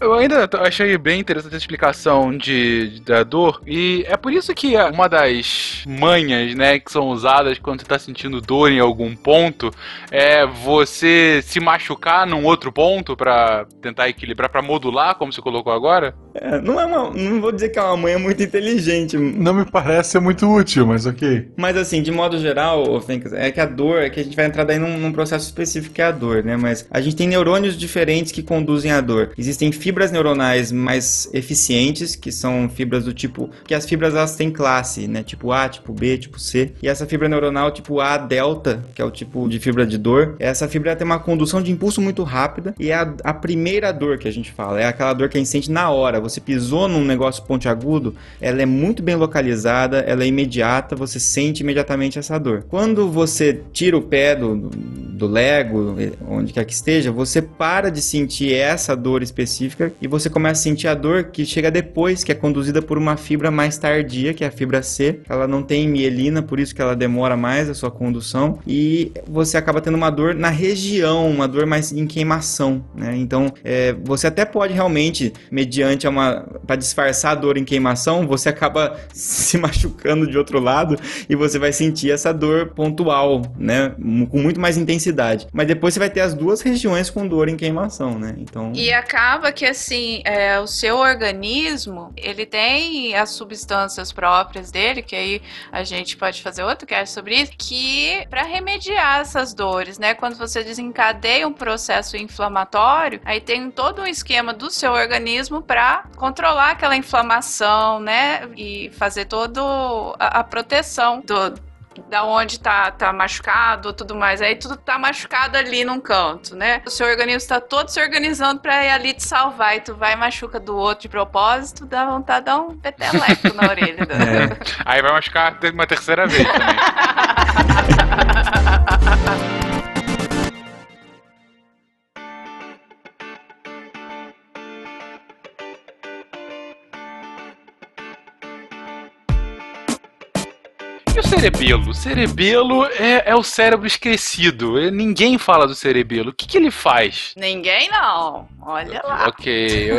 Eu ainda achei bem interessante a explicação de, da dor, e é por isso que uma das manhas, né, que são usadas quando você tá sentindo dor em algum ponto, é você se machucar num outro ponto pra tentar equilibrar, pra modular, como você colocou agora. É, não é uma, não vou dizer que é uma manha muito inteligente, Não me parece ser muito útil, mas ok. Mas assim, de modo geral, Fencas, é que a dor, é que a gente vai entrar daí num, num processo específico que é a dor, né? Mas a gente tem neurônios diferentes que conduzem a dor. Existem fibras neuronais mais eficientes, que são fibras do tipo. que as fibras elas têm classe, né? Tipo A, tipo B, tipo C. E essa fibra neuronal tipo A delta, que é o tipo de fibra de dor, essa fibra tem uma condução de impulso muito rápida e é a, a primeira dor que a gente fala. É aquela dor que a gente sente na hora. Você pisou num negócio pontiagudo, ela é muito bem localizada, ela é imediata, você sente imediatamente essa dor. Quando você tira o pé do, do Lego, onde quer que esteja, você para de sentir essa dor específica e você começa a sentir a dor que chega depois, que é conduzida por uma fibra mais tardia, que é a fibra C. Ela não tem mielina, por isso que ela demora mais a sua condução e você acaba tendo uma dor na região, uma dor mais em queimação, né? Então, é, você até pode realmente, mediante uma para disfarçar a dor em queimação, você acaba se machucando de outro lado e você vai sentir essa dor pontual, né? Com muito mais intensidade. Mas depois você vai ter as duas regiões com dor em queimação, né? Então. E acaba que assim, é, o seu organismo, ele tem as substâncias próprias dele, que aí a gente pode fazer outro cast sobre isso, que para remediar essas dores, né? Quando você desencadeia um processo inflamatório, aí tem todo um esquema do seu organismo para controlar aquela inflamação, né? E fazer toda a, proteção do da onde tá, tá machucado, tudo mais. Aí tudo tá machucado ali num canto, né? O seu organismo tá todo se organizando pra ir ali te salvar. E tu vai e machuca do outro de propósito, dá vontade de dar um peteleco na orelha. É. Aí vai machucar uma terceira vez também. cerebelo? O cerebelo é, é o cérebro esquecido. E Ninguém fala do cerebelo. O que, que ele faz? Ninguém não. Olha lá. Ok,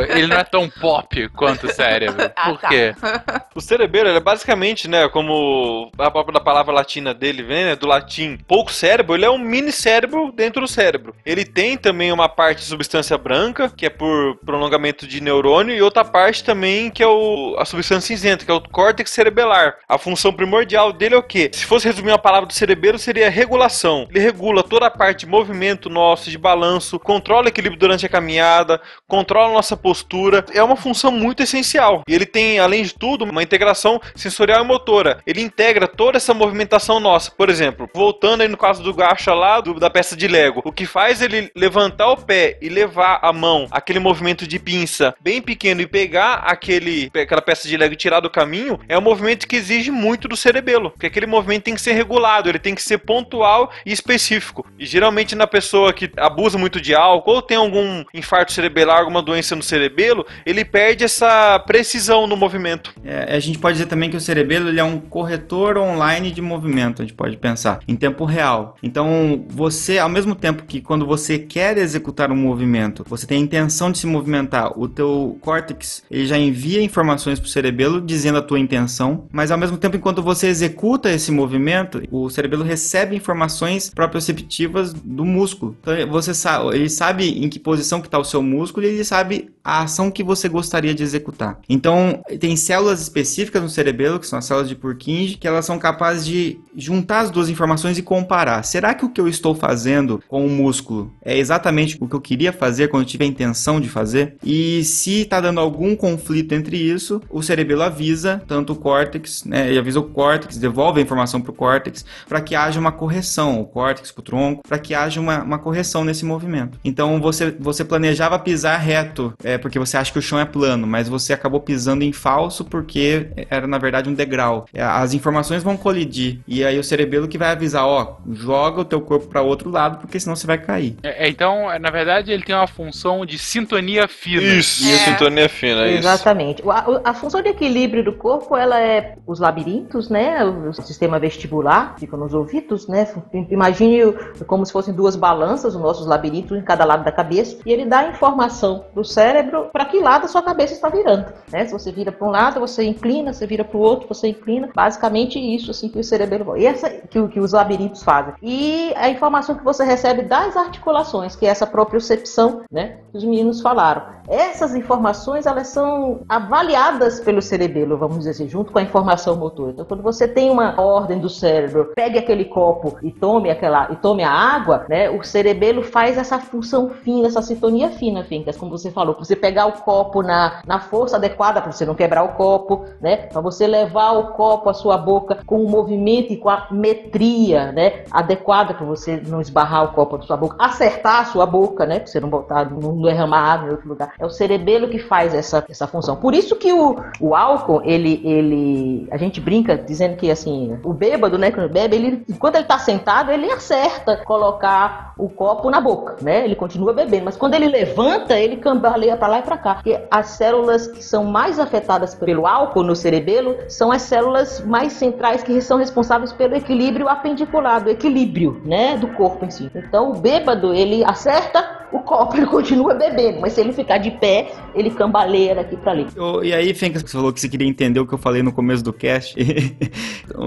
ele não é tão pop quanto o cérebro. Ah, Por tá. quê? O cerebelo ele é basicamente, né, como a própria da palavra latina dele vem, né, do latim, pouco cérebro, ele é um mini cérebro dentro do cérebro. Ele tem também uma parte de substância branca, que é por prolongamento de neurônio, e outra parte também que é o, a substância cinzenta, que é o córtex cerebelar. A função primordial dele é o quê? Se fosse resumir uma palavra do cerebelo, seria regulação. Ele regula toda a parte de movimento nosso, de balanço, controla o equilíbrio durante a caminhada, controla a nossa postura. É uma função muito essencial. E ele tem, além de tudo, uma integração sensorial e motora. Ele integra toda essa movimentação nossa. Por exemplo, voltando aí no caso do gacha lá, do- da peça de Lego, o que faz ele levantar o pé e levar a mão, aquele movimento de pinça bem pequeno e pegar aquele, aquela peça de Lego e tirar do caminho, é um movimento que exige muito do cerebelo. Porque aquele movimento tem que ser regulado, ele tem que ser pontual e específico. E geralmente na pessoa que abusa muito de álcool ou tem algum infarto cerebelar, alguma doença no cerebelo, ele perde essa precisão no movimento. É, a gente pode dizer também que o cerebelo ele é um corretor online de movimento, a gente pode pensar, em tempo real. Então, você, ao mesmo tempo que quando você quer executar um movimento, você tem a intenção de se movimentar, o teu córtex ele já envia informações para o cerebelo dizendo a tua intenção, mas ao mesmo tempo, enquanto você executa esse movimento, o cerebelo recebe informações proprioceptivas do músculo. Então, você sabe, ele sabe em que posição que está o seu músculo e ele sabe a ação que você gostaria de executar. Então, tem células específicas no cerebelo, que são as células de Purkinje, que elas são capazes de juntar as duas informações e comparar. Será que o que eu estou fazendo com o músculo é exatamente o que eu queria fazer quando eu tive a intenção de fazer? E se está dando algum conflito entre isso, o cerebelo avisa tanto o córtex, né, ele avisa o córtex, devolve a informação para o córtex, para que haja uma correção, o córtex para o tronco, para que haja uma, uma correção nesse movimento. Então, você, você planejando desejava pisar reto, é porque você acha que o chão é plano, mas você acabou pisando em falso porque era na verdade um degrau. É, As informações vão colidir e aí o cerebelo que vai avisar, ó, joga o teu corpo para outro lado porque senão você vai cair. É, é, então, é, na verdade, ele tem uma função de sintonia fina. Isso, É. sintonia fina, é isso. Exatamente. O- A, a função de equilíbrio do corpo, ela é os labirintos, né? O sistema vestibular, fica nos ouvidos, né? Imagine como se fossem duas balanças, os nossos labirintos em cada lado da cabeça, e ele dá informação pro cérebro para que lado a sua cabeça está virando, né? Se você vira para um lado, você inclina, você vira para o outro, você inclina. Basicamente isso assim que o cerebelo, essa que, que os labirintos fazem. E a informação que você recebe das articulações, que é essa propriocepção, né? Que os meninos falaram. Essas informações elas são avaliadas pelo cerebelo, vamos dizer assim, junto com a informação motora. Então, quando você tem uma ordem do cérebro, pegue aquele copo e tome aquela e tome a água, né? O cerebelo faz essa função fina, essa sintonia fina, Fincas, como você falou, você pegar o copo na, na força adequada para você não quebrar o copo, né? Para você levar o copo à sua boca com o movimento e com a metria, né? Adequada para você não esbarrar o copo da sua boca, acertar a sua boca, né? Para você não botar, não derramar água em outro lugar. É o cerebelo que faz essa, essa função. Por isso que o, o álcool, ele, ele. A gente brinca dizendo que assim, o bêbado, né? Quando bebe, ele, enquanto ele tá sentado, ele acerta colocar o copo na boca, né? Ele continua bebendo. Mas quando ele levanta, ele cambaleia pra lá e pra cá. Porque as células que são mais afetadas pelo álcool no cerebelo são as células mais centrais que são responsáveis pelo equilíbrio apendicular, do equilíbrio, né? Do corpo em si. Então o bêbado, ele acerta o copo, ele continua bebendo. Mas se ele ficar de pé, ele cambaleia daqui pra ali. E aí, Fencas, você falou que você queria entender o que eu falei no começo do cast.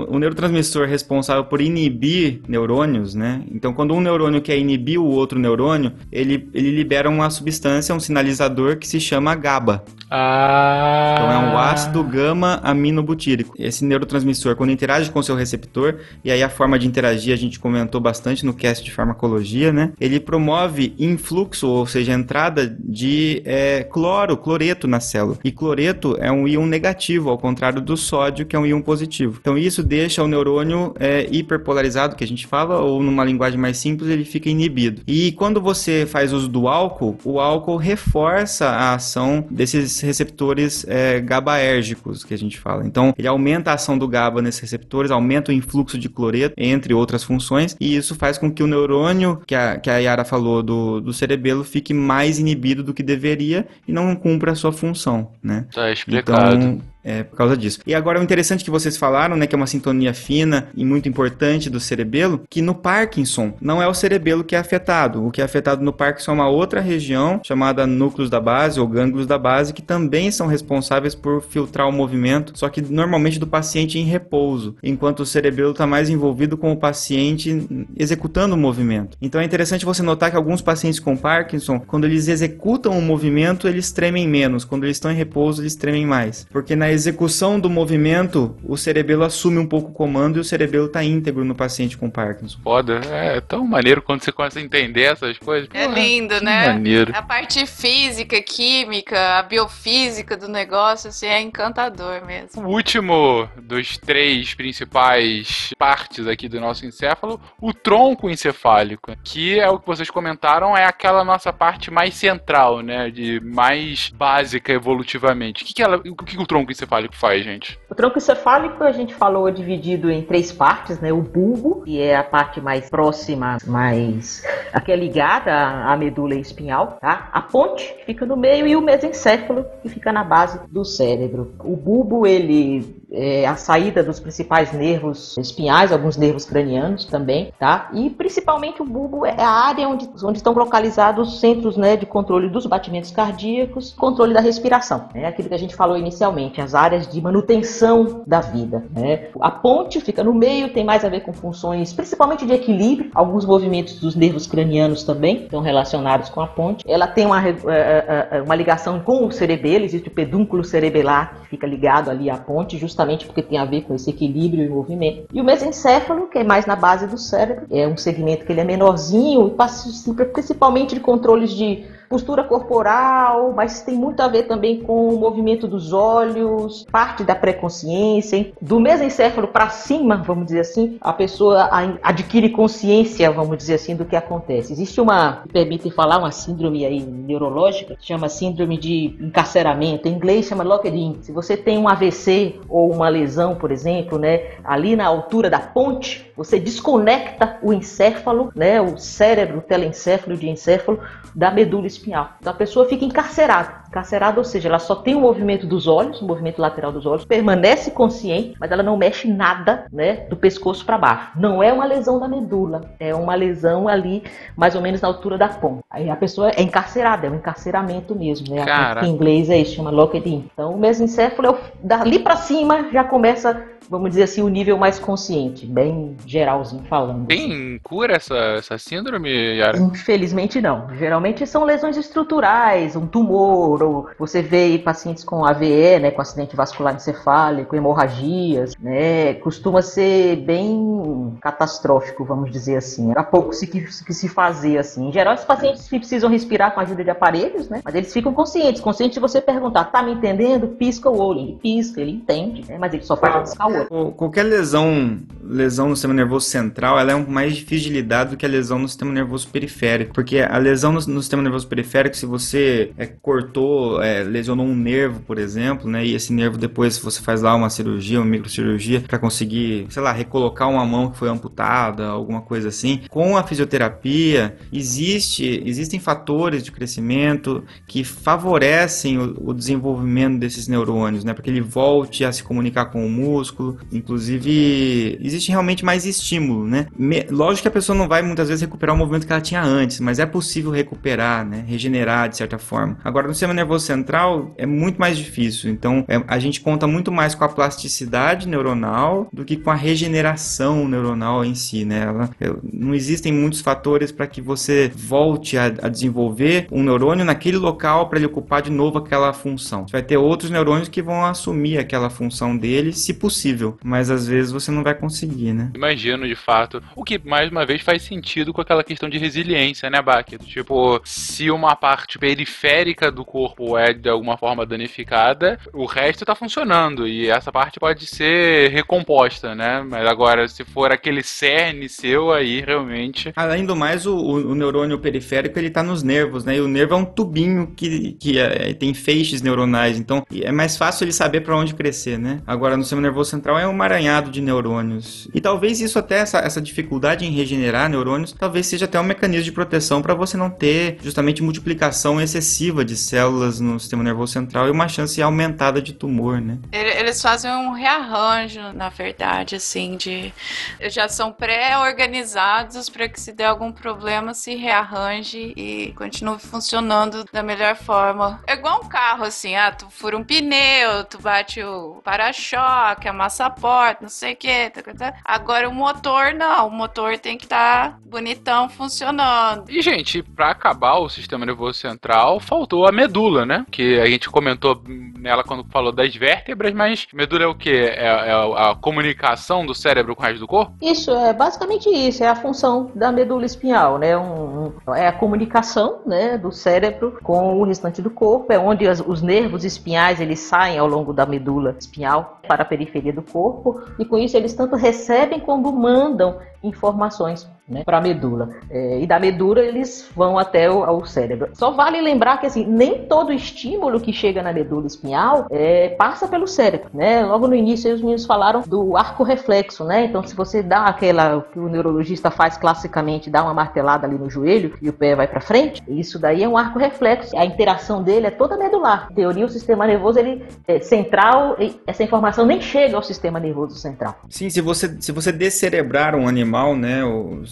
o neurotransmissor responsável por inibir neurônios, né? Então, quando um neurônio quer inibir o outro neurônio, ele, ele libera uma substância, um sinalizador que se chama GABA. Ah. Então é um ácido gama aminobutírico. Esse neurotransmissor, quando interage com o seu receptor, e aí a forma de interagir a gente comentou bastante no cast de farmacologia, né? Ele promove influxo, ou seja, entrada de é, cloro, cloreto na célula. E cloreto é um íon negativo, ao contrário do sódio, que é um íon positivo. Então isso deixa o neurônio é, hiperpolarizado, que a gente fala, ou numa linguagem mais simples, ele fica inibido. E quando você faz uso do álcool, o álcool reforça a ação desses receptores é, GABAérgicos, que a gente fala. Então, ele aumenta a ação do GABA nesses receptores, aumenta o influxo de cloreto, entre outras funções, e isso faz com que o neurônio, que a, que a Yara falou do, do cerebelo, fique mais inibido do que deveria e não cumpra a sua função, né? Tá explicado. Então, é por causa disso. E agora o interessante que vocês falaram, né, que é uma sintonia fina e muito importante do cerebelo, que no Parkinson não é o cerebelo que é afetado. O que é afetado no Parkinson é uma outra região chamada núcleos da base ou gânglios da base, que também são responsáveis por filtrar o movimento, só que normalmente do paciente em repouso, enquanto o cerebelo está mais envolvido com o paciente executando o movimento. Então é interessante você notar que alguns pacientes com Parkinson, quando eles executam o movimento, eles tremem menos. Quando eles estão em repouso, eles tremem mais. Porque na execução do movimento, o cerebelo assume um pouco o comando e o cerebelo está íntegro no paciente com Parkinson. Foda. É tão maneiro quando você começa a entender essas coisas. É lindo, né? Maneiro. A parte física, química, a biofísica do negócio, assim, é encantador mesmo. O último dos três principais partes aqui do nosso encéfalo, o tronco encefálico, que é o que vocês comentaram, é aquela nossa parte mais central, né, de mais básica evolutivamente. O que, que, ela, o, que, que o tronco encefálico faz, gente? O tronco encefálico a gente falou dividido em três partes, né? O bulbo, que é a parte mais próxima, mais a que é ligada à medula espinhal, tá? A ponte, que fica no meio, e o mesencéfalo, que fica na base do cérebro. O bulbo, ele é a saída dos principais nervos espinhais, alguns nervos cranianos também, tá? E principalmente o bulbo é a área onde, onde estão localizados os centros, né, de controle dos batimentos cardíacos, controle da respiração, né? Aquilo que a gente falou inicialmente, as áreas de manutenção da vida, né? A ponte fica no meio, tem mais a ver com funções principalmente de equilíbrio, alguns movimentos dos nervos cranianos também estão relacionados com a ponte. Ela tem uma, eh, eh, eh, uma ligação com o cerebelo, existe o pedúnculo cerebelar que fica ligado ali à ponte, justamente porque tem a ver com esse equilíbrio e movimento. E o mesencéfalo, que é mais na base do cérebro, é um segmento que ele é menorzinho e participa principalmente de controles de postura corporal, mas tem muito a ver também com o movimento dos olhos, parte da pré-consciência. Do mesencéfalo para cima, vamos dizer assim, a pessoa adquire consciência, vamos dizer assim, do que acontece. Existe uma, me permite falar, uma síndrome aí neurológica, chama síndrome de encarceramento. Em inglês chama locked-in. Se você tem um AVC ou uma lesão, por exemplo, né, ali na altura da ponte, você desconecta o encéfalo, né, o cérebro, o telencéfalo, o diencéfalo, da medula espinhal. Então a pessoa fica encarcerada. Encarcerada, ou seja, ela só tem o movimento dos olhos, o movimento lateral dos olhos, permanece consciente, mas ela não mexe nada, né, do pescoço para baixo. Não é uma lesão da medula, é uma lesão ali, mais ou menos na altura da ponta. Aí a pessoa é encarcerada, é um encarceramento mesmo, né? Em inglês é isso, chama locked-in. Então o mesencéfalo, é dali para cima já começa vamos dizer assim, o nível mais consciente, bem geralzinho falando. Tem cura essa, essa síndrome, Yara? Infelizmente não. Geralmente são lesões estruturais, um tumor, ou você vê pacientes com AVE, né, com acidente vascular encefálico, hemorragias, né, costuma ser bem catastrófico, vamos dizer assim. Era pouco se que, que se fazer assim. Em geral, os pacientes precisam respirar com a ajuda de aparelhos, né, mas eles ficam conscientes. Conscientes de você perguntar, tá me entendendo? Pisca o olho. Ele pisca, ele entende, né, mas ele só faz piscar o olho. Qualquer lesão, lesão no sistema nervoso central, ela é mais difícil de lidar do que a lesão no sistema nervoso periférico, porque a lesão no, no sistema nervoso periférico, se você é, cortou, é, lesionou um nervo, por exemplo, né, e esse nervo depois você faz lá uma cirurgia, uma microcirurgia para conseguir, sei lá, recolocar uma mão que foi amputada, alguma coisa assim. Com a fisioterapia, existe, existem fatores de crescimento que favorecem o, o desenvolvimento desses neurônios, né, para que ele volte a se comunicar com o músculo Inclusive, existe realmente mais estímulo, né? Me... Lógico que a pessoa não vai muitas vezes recuperar o movimento que ela tinha antes, mas é possível recuperar, né? Regenerar de certa forma. Agora, no sistema nervoso central é muito mais difícil. Então, é... a gente conta muito mais com a plasticidade neuronal do que com a regeneração neuronal em si, né? Ela... Não existem muitos fatores para que você volte a... a desenvolver um neurônio naquele local para ele ocupar de novo aquela função. Você vai ter outros neurônios que vão assumir aquela função dele, se possível possível, mas às vezes você não vai conseguir, né? Imagino, de fato. O que, mais uma vez, faz sentido com aquela questão de resiliência, né, Bach? Tipo, se uma parte periférica do corpo é de alguma forma danificada, o resto tá funcionando e essa parte pode ser recomposta, né? Mas agora, se for aquele cerne seu, aí realmente. Além do mais, o, o neurônio periférico ele tá nos nervos, né? E o nervo é um tubinho que, que é, tem feixes neuronais, então é mais fácil ele saber para onde crescer, né? Agora, no sistema nervoso central é um emaranhado de neurônios. E talvez isso até, essa, essa dificuldade em regenerar neurônios, talvez seja até um mecanismo de proteção para você não ter justamente multiplicação excessiva de células no sistema nervoso central e uma chance aumentada de tumor, né? Eles fazem um rearranjo, na verdade, assim, de já são pré-organizados para que se der algum problema se rearranje e continue funcionando da melhor forma. É igual um carro, assim, ah, tu fura um pneu, tu bate o para-choque, a passaporte, não sei o que. Tá, tá, tá. Agora o motor não, o motor tem que estar tá bonitão funcionando. E, gente, para acabar o sistema nervoso central, faltou a medula, né? Que a gente comentou nela quando falou das vértebras, mas medula é o que? É, é, a comunicação do cérebro com o resto do corpo? Isso, é basicamente isso, é a função da medula espinhal, né? Um, é a comunicação né, do cérebro com o restante do corpo, é onde as, os nervos espinhais eles saem ao longo da medula espinhal para a periferia do corpo, e com isso eles tanto recebem como mandam informações né, para a medula. É, e da medula eles vão até o ao cérebro. Só vale lembrar que assim, nem todo estímulo que chega na medula espinhal é, passa pelo cérebro. Né? Logo no início os meninos falaram do arco reflexo, né? Então se você dá aquela que o neurologista faz classicamente, dá uma martelada ali no joelho e o pé vai para frente, isso daí é um arco reflexo. A interação dele é toda medular. Em teoria o sistema nervoso ele é central, essa informação nem chega ao sistema nervoso central. Sim, se você se você descerebrar um animal, né, o,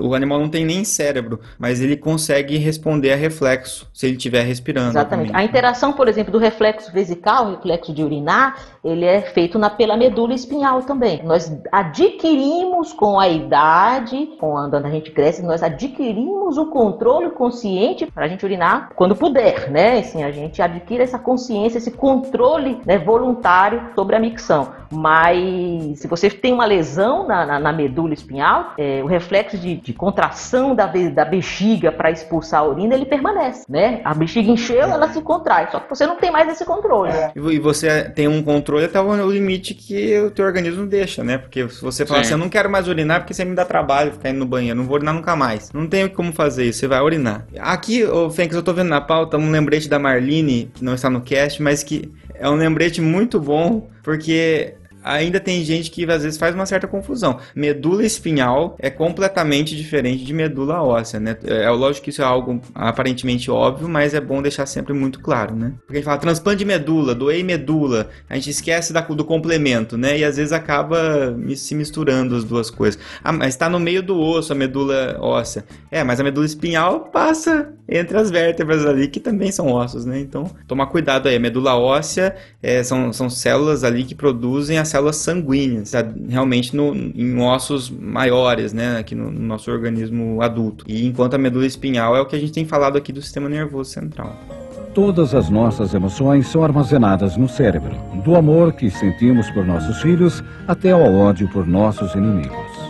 o animal não tem nem cérebro, mas ele consegue responder a reflexo se ele estiver respirando. Exatamente. Também. A interação, por exemplo, do reflexo vesical, o reflexo de urinar, ele é feito na, pela medula espinhal também. Nós adquirimos com a idade, quando a gente cresce, nós adquirimos o controle consciente para a gente urinar quando puder, né? Assim, a gente adquire essa consciência, esse controle né, voluntário sobre a micção. Mas se você tem uma lesão na, na, na medula espinhal, é, o reflexo de, de contração da, da bexiga para expulsar a urina, ele permanece, né? A bexiga encheu, ela se contrai, só que você não tem mais esse controle. E vo- E você tem um controle até o limite que o teu organismo deixa, né? Porque se você falar Sim. assim, eu não quero mais urinar porque você me dá trabalho ficar indo no banheiro, não vou urinar nunca mais. Não tem como fazer isso, você vai urinar. Aqui, ô Fênix, eu tô vendo na pauta um lembrete da Marlene, que não está no cast, mas que é um lembrete muito bom, porque ainda tem gente que às vezes faz uma certa confusão. Medula espinhal é completamente diferente de medula óssea, né? É lógico que isso é algo aparentemente óbvio, mas é bom deixar sempre muito claro, né? Porque a gente fala transplante de medula, doei medula, a gente esquece da- do complemento, né? E às vezes acaba se misturando as duas coisas. Ah, mas está no meio do osso a medula óssea. É, mas a medula espinhal passa entre as vértebras ali, que também são ossos, né? Então, tomar cuidado aí. A medula óssea é, são, são células ali que produzem as células sanguíneas, tá? realmente no, em ossos maiores, né? Aqui no, no nosso organismo adulto. E enquanto a medula espinhal é o que a gente tem falado aqui do sistema nervoso central. Todas as nossas emoções são armazenadas no cérebro, do amor que sentimos por nossos filhos até ao ódio por nossos inimigos.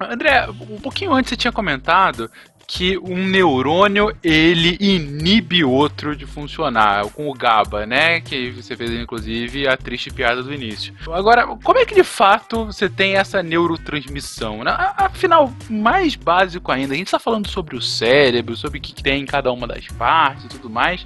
André, um pouquinho antes você tinha comentado que um neurônio ele inibe outro de funcionar, com o GABA, né? Que você fez inclusive a triste piada do início. Agora, como é que de fato você tem essa neurotransmissão? né? Afinal, mais básico ainda, a gente está falando sobre o cérebro, sobre o que tem em cada uma das partes e tudo mais,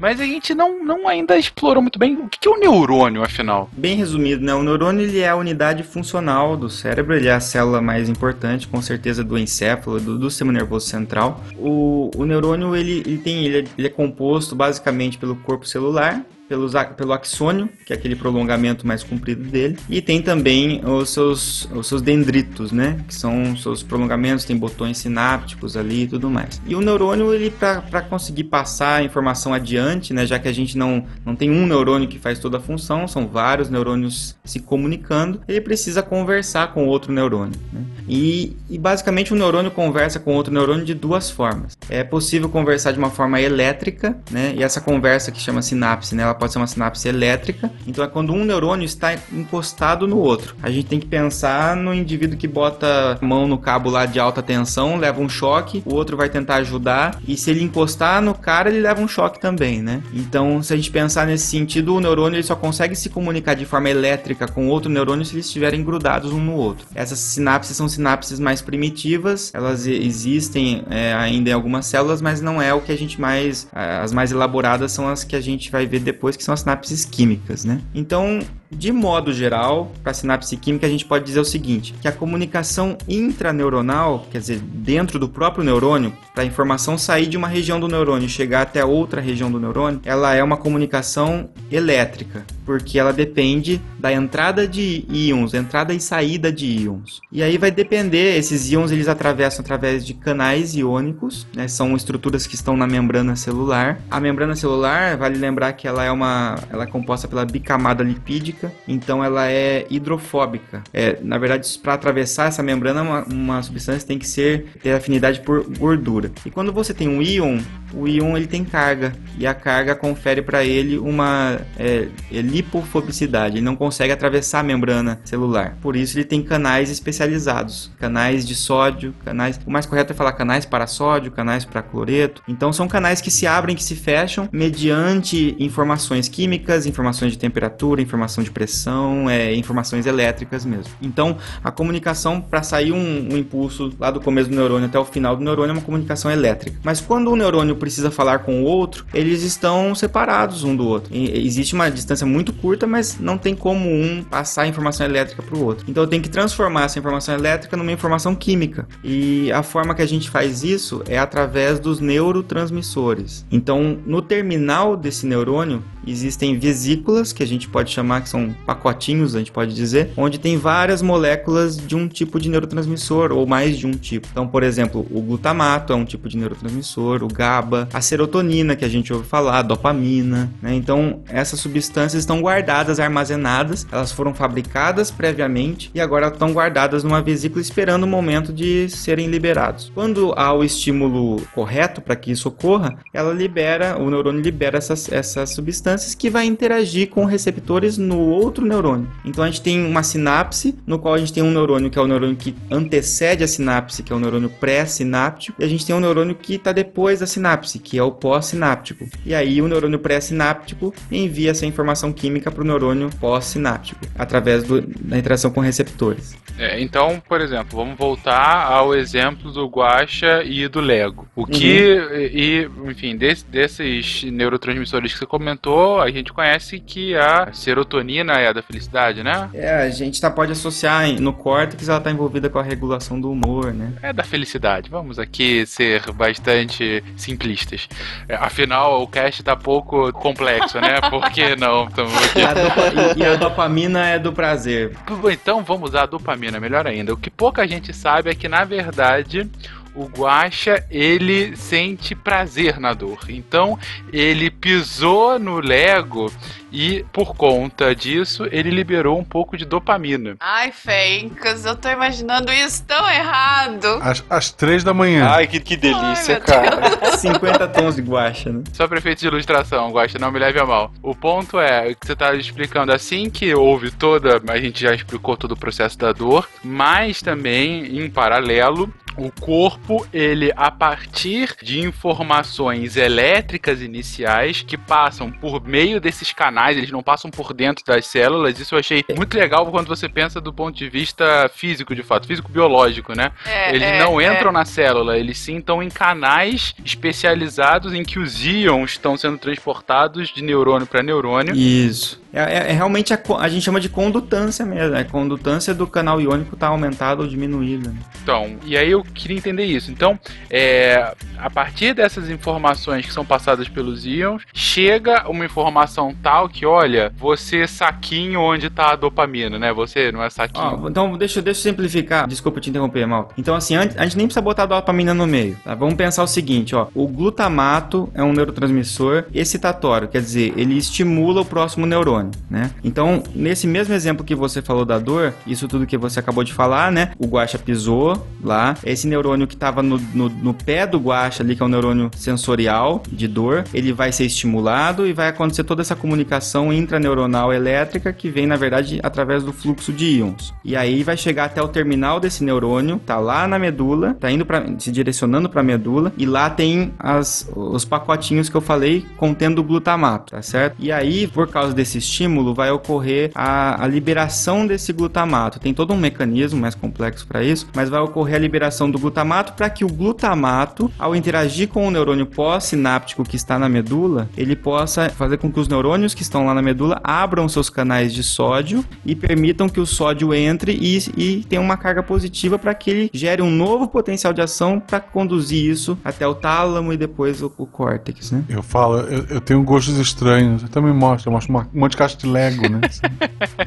mas a gente não, não ainda explorou muito bem o que é o neurônio, afinal. Bem resumido, né? O neurônio ele é a unidade funcional do cérebro, ele é a célula mais importante, com certeza, do encéfalo, do, do sistema nervoso central. O, o neurônio ele, ele tem, ele é, ele é composto basicamente pelo corpo celular, pelos, pelo axônio, que é aquele prolongamento mais comprido dele, e tem também os seus, os seus dendritos, né? Que são os seus prolongamentos, tem botões sinápticos ali e tudo mais. E o neurônio, ele para conseguir passar a informação adiante, né? Já que a gente não, não tem um neurônio que faz toda a função, são vários neurônios se comunicando, ele precisa conversar com outro neurônio. Né? E, e basicamente o neurônio conversa com outro neurônio de duas formas. É possível conversar de uma forma elétrica, né? E essa conversa que chama sinapse, né? Ela pode ser uma sinapse elétrica. Então é quando um neurônio está encostado no outro. A gente tem que pensar no indivíduo que bota a mão no cabo lá de alta tensão, leva um choque, o outro vai tentar ajudar, e se ele encostar no cara, ele leva um choque também, né? Então, se a gente pensar nesse sentido, o neurônio ele só consegue se comunicar de forma elétrica com outro neurônio se eles estiverem grudados um no outro. Essas sinapses são sinapses mais primitivas, elas existem é, ainda em algumas células, mas não é o que a gente mais. As mais elaboradas são as que a gente vai ver depois, que são as sinapses químicas, né? Então, de modo geral, para sinapse química, a gente pode dizer o seguinte: que a comunicação intraneuronal, quer dizer, dentro do próprio neurônio, para a informação sair de uma região do neurônio e chegar até outra região do neurônio, ela é uma comunicação elétrica, porque ela depende da entrada de íons, entrada e saída de íons. E aí vai depender, esses íons eles atravessam através de canais iônicos, né, são estruturas que estão na membrana celular. A membrana celular, vale lembrar que ela é uma, ela é composta pela bicamada lipídica, então ela é hidrofóbica. É, na verdade, para atravessar essa membrana, uma, uma substância tem que ser ter afinidade por gordura. E quando você tem um íon, o íon ele tem carga e a carga confere para ele uma é, é lipofobicidade. Ele não consegue atravessar a membrana celular. Por isso ele tem canais especializados, canais de sódio, canais. O mais correto é falar canais para sódio, canais para cloreto. Então são canais que se abrem, que se fecham mediante informações químicas, informações de temperatura, informação de pressão, é, informações elétricas mesmo. Então a comunicação para sair um, um impulso lá do começo do neurônio até o final do neurônio é uma comunicação elétrica. Mas quando um neurônio precisa falar com o outro, eles estão separados um do outro. E- existe uma distância muito curta, mas não tem como um passar a informação elétrica para o outro. Então tenho que transformar essa informação elétrica numa informação química. E a forma que a gente faz isso é através dos neurotransmissores. Então, no terminal desse neurônio existem vesículas que a gente pode chamar que são pacotinhos, a gente pode dizer, onde tem várias moléculas de um tipo de neurotransmissor ou mais de um tipo. Então, por exemplo, o glutamato é um tipo de neurotransmissor, o GABA, a serotonina que a gente ouve falar, dopamina, né? Então, essas substâncias estão guardadas, armazenadas, elas foram fabricadas previamente e agora estão guardadas numa vesícula esperando o momento de serem liberados. Quando há o estímulo correto para que isso ocorra, ela libera, o neurônio libera essas, essas substâncias que vai interagir com receptores no outro neurônio. Então a gente tem uma sinapse, no qual a gente tem um neurônio que é o neurônio que antecede a sinapse, que é o neurônio pré-sináptico, e a gente tem um neurônio que está depois da sinapse, que é o pós-sináptico. E aí o neurônio pré-sináptico envia essa informação química para o neurônio pós-sináptico, através do, da interação com receptores. É, então, por exemplo, vamos voltar ao exemplo do Guaxa e do Lego. O que, e, enfim, desse- desses neurotransmissores que você comentou, a gente conhece que a serotonina é a da felicidade, né? É, a gente tá, pode associar no córtex, ela está envolvida com a regulação do humor, né? É da felicidade. Vamos aqui ser bastante simplistas. É, afinal, o cast tá pouco complexo, né? Por que não? E a, dopa- a dopamina é do prazer. Então vamos usar a dopamina, melhor ainda. O que pouca gente sabe é que, na verdade, o guaxa ele sente prazer na dor. Então ele pisou no Lego e, por conta disso, ele liberou um pouco de dopamina. Ai, Fencas, eu tô imaginando isso tão errado. Às, às três da manhã. Ai, que, que delícia, Ai, cara. 50 tons de guacha, né? Só para efeito de ilustração, Guaxa, não me leve a mal. O ponto é que você tá explicando assim que houve toda. A gente já explicou todo o processo da dor, mas também, em paralelo, o corpo, ele, a partir de informações elétricas iniciais que passam por meio desses canais, eles não passam por dentro das células. Isso eu achei muito legal quando você pensa do ponto de vista físico, de fato, físico-biológico, né? É, Eles é, não é. entram na célula, eles sim estão em canais especializados em que os íons estão sendo transportados de neurônio para neurônio. Isso. É, é- é realmente a, a gente chama de condutância mesmo. A condutância do canal iônico tá aumentada ou diminuída. né? Então, e aí eu queria entender isso. Então, é, a partir dessas informações que são passadas pelos íons, chega uma informação tal que, olha, você saquinho onde tá a dopamina, né? Você não é saquinho. Então, deixa, deixa eu simplificar. Desculpa te interromper, mal. Então, assim, a gente nem precisa botar a dopamina no meio. Tá? Vamos pensar o seguinte, ó. O glutamato é um neurotransmissor excitatório, quer dizer, ele estimula o próximo neurônio, né? Então, nesse mesmo exemplo que você falou da dor, isso tudo que você acabou de falar, né? O guaxa pisou lá, esse neurônio que estava no, no, no pé do guaxa ali, que é o neurônio sensorial de dor, ele vai ser estimulado e vai acontecer toda essa comunicação intraneuronal elétrica que vem, na verdade, através do fluxo de íons. E aí vai chegar até o terminal desse neurônio, tá lá na medula, tá indo para se direcionando para a medula e lá tem as, os pacotinhos que eu falei contendo glutamato, tá certo? E aí, por causa desse estímulo, vai ocorrer a, a liberação desse glutamato. Tem todo um mecanismo mais complexo para isso, mas vai ocorrer a liberação do glutamato para que o glutamato, ao interagir com o neurônio pós-sináptico que está na medula, ele possa fazer com que os neurônios que estão lá na medula abram seus canais de sódio e permitam que o sódio entre e, e tenha uma carga positiva para que ele gere um novo potencial de ação para conduzir isso até o tálamo e depois o, o córtex, né? Eu falo, eu, eu tenho gostos estranhos. Eu também mostro, eu mostro uma- um monte de caixa de Lego, né?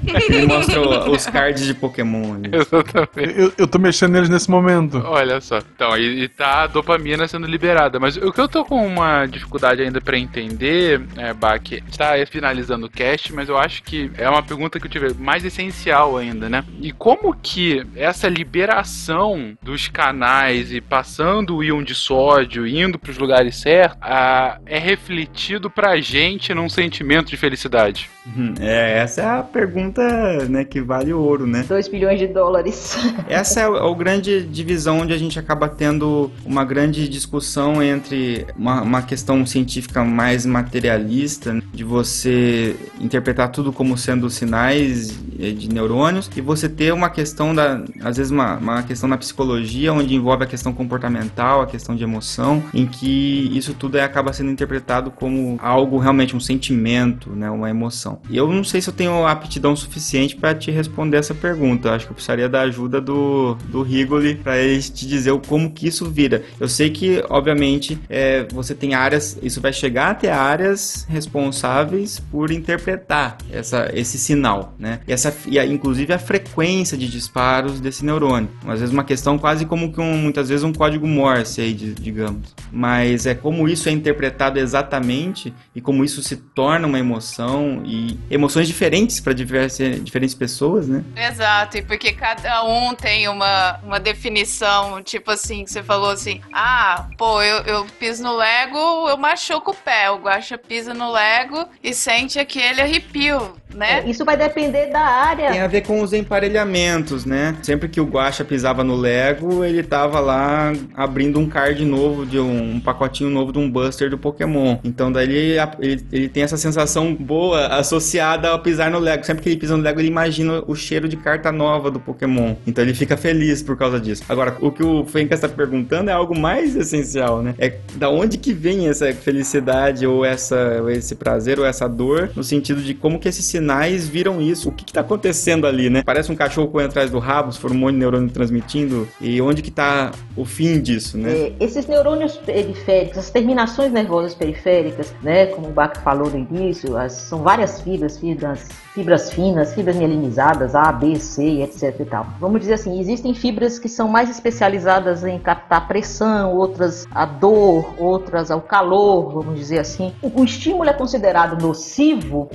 Ele mostra os cards de Pokémon. ali. Exatamente. eu, eu tô mexendo neles nesse momento. Olha só. Então, e, e tá a dopamina sendo liberada. Mas o que eu tô com uma dificuldade ainda pra entender, é, Bach, a gente tá finalizando o cast, mas eu acho que é uma pergunta que eu tive mais essencial ainda, né? E como que essa liberação dos canais e passando o íon de sódio, indo pros lugares certos, ah, é refletido pra gente num sentimento de felicidade? Uhum. É, essa é a pergunta né, que vale ouro, né? 2 bilhões de dólares. Essa é o, é o grande divisão onde a gente acaba tendo uma grande discussão entre uma, uma questão científica mais materialista, de você interpretar tudo como sendo sinais de neurônios, e você ter uma questão da, às vezes uma, uma questão na psicologia, onde envolve a questão comportamental, a questão de emoção, em que isso tudo aí acaba sendo interpretado como algo realmente um sentimento, né, uma emoção. E eu não sei se eu tenho aptidão suficiente para te responder essa pergunta. Eu acho que eu precisaria da ajuda do, do Rigoli para ele te dizer como que isso vira. Eu sei que, obviamente, é, você tem áreas, isso vai chegar até áreas responsáveis por interpretar essa, esse sinal, né? E essa e a- inclusive a frequência de disparos desse neurônio. Às vezes uma questão quase como que um, muitas vezes um código Morse aí, de- digamos. Mas é como isso é interpretado exatamente e como isso se torna uma emoção e emoções diferentes para diferentes pessoas, né? Exato, e porque cada um tem uma, uma definição, tipo assim, que você falou assim, ah, pô, eu, eu piso no Lego, eu machuco o pé, o Guaxa pisa no Lego e sente aquele arrepio, né? Isso vai depender da área. Tem a ver com os emparelhamentos, né? Sempre que o Guaxa pisava no Lego, ele tava lá abrindo um card novo de um, um pacotinho novo de um Buster do Pokémon. Então daí ele, ele, ele tem essa sensação boa associada ao pisar no Lego. Sempre que ele pisa no Lego, ele imagina o cheiro de carta nova do Pokémon. Então ele fica feliz por causa disso. Agora, o que o Fencas está perguntando é algo mais essencial, né? É da onde que vem essa felicidade ou essa esse prazer ou essa dor, no sentido de como que esses sinais viram isso, o que que tá acontecendo ali, né? Parece um cachorro correndo atrás do rabo, monte de neurônio transmitindo, e onde que tá o fim disso, né? É, esses neurônios periféricos, as terminações nervosas periféricas, né, como o Bach falou no início, as- são várias fibras, fibras, fibras finas, fibras mielinizadas, A, B, C, etc e tal. Vamos dizer assim, existem fibras que são mais especializadas em captar pressão, outras a dor, outras ao calor, vamos dizer assim. O, o estímulo é considerado nocivo,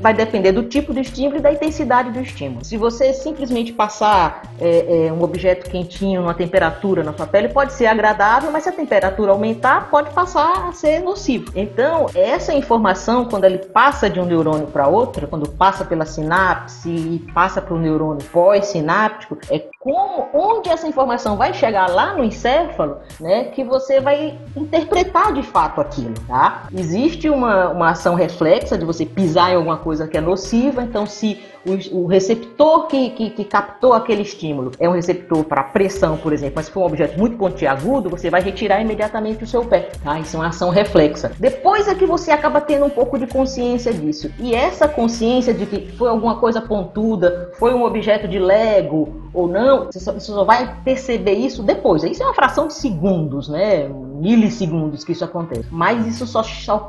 vai depender do tipo do estímulo e da intensidade do estímulo. Se você simplesmente passar é, é, um objeto quentinho numa temperatura na sua pele, pode ser agradável, mas se a temperatura aumentar, pode passar a ser nocivo. Então, essa informação, quando ele passa de um neurônio para outro, quando passa pela sinapse e passa para o neurônio pós-sináptico, é como, onde essa informação vai chegar lá no encéfalo, né, que você vai interpretar de fato aquilo, tá? Existe uma, uma ação reflexa de você pisar em alguma coisa que é nociva, então se o, o receptor que, que, que captou aquele estímulo é um receptor para pressão, por exemplo, mas se for um objeto muito pontiagudo, você vai retirar imediatamente o seu pé, tá? Isso é uma ação reflexa. Depois é que você acaba tendo um pouco de consciência disso. E essa consciência de que foi alguma coisa pontuda, foi um objeto de Lego ou não, você só, você só vai perceber isso depois. Isso é uma fração de segundos, né? Milissegundos que isso acontece. Mas isso só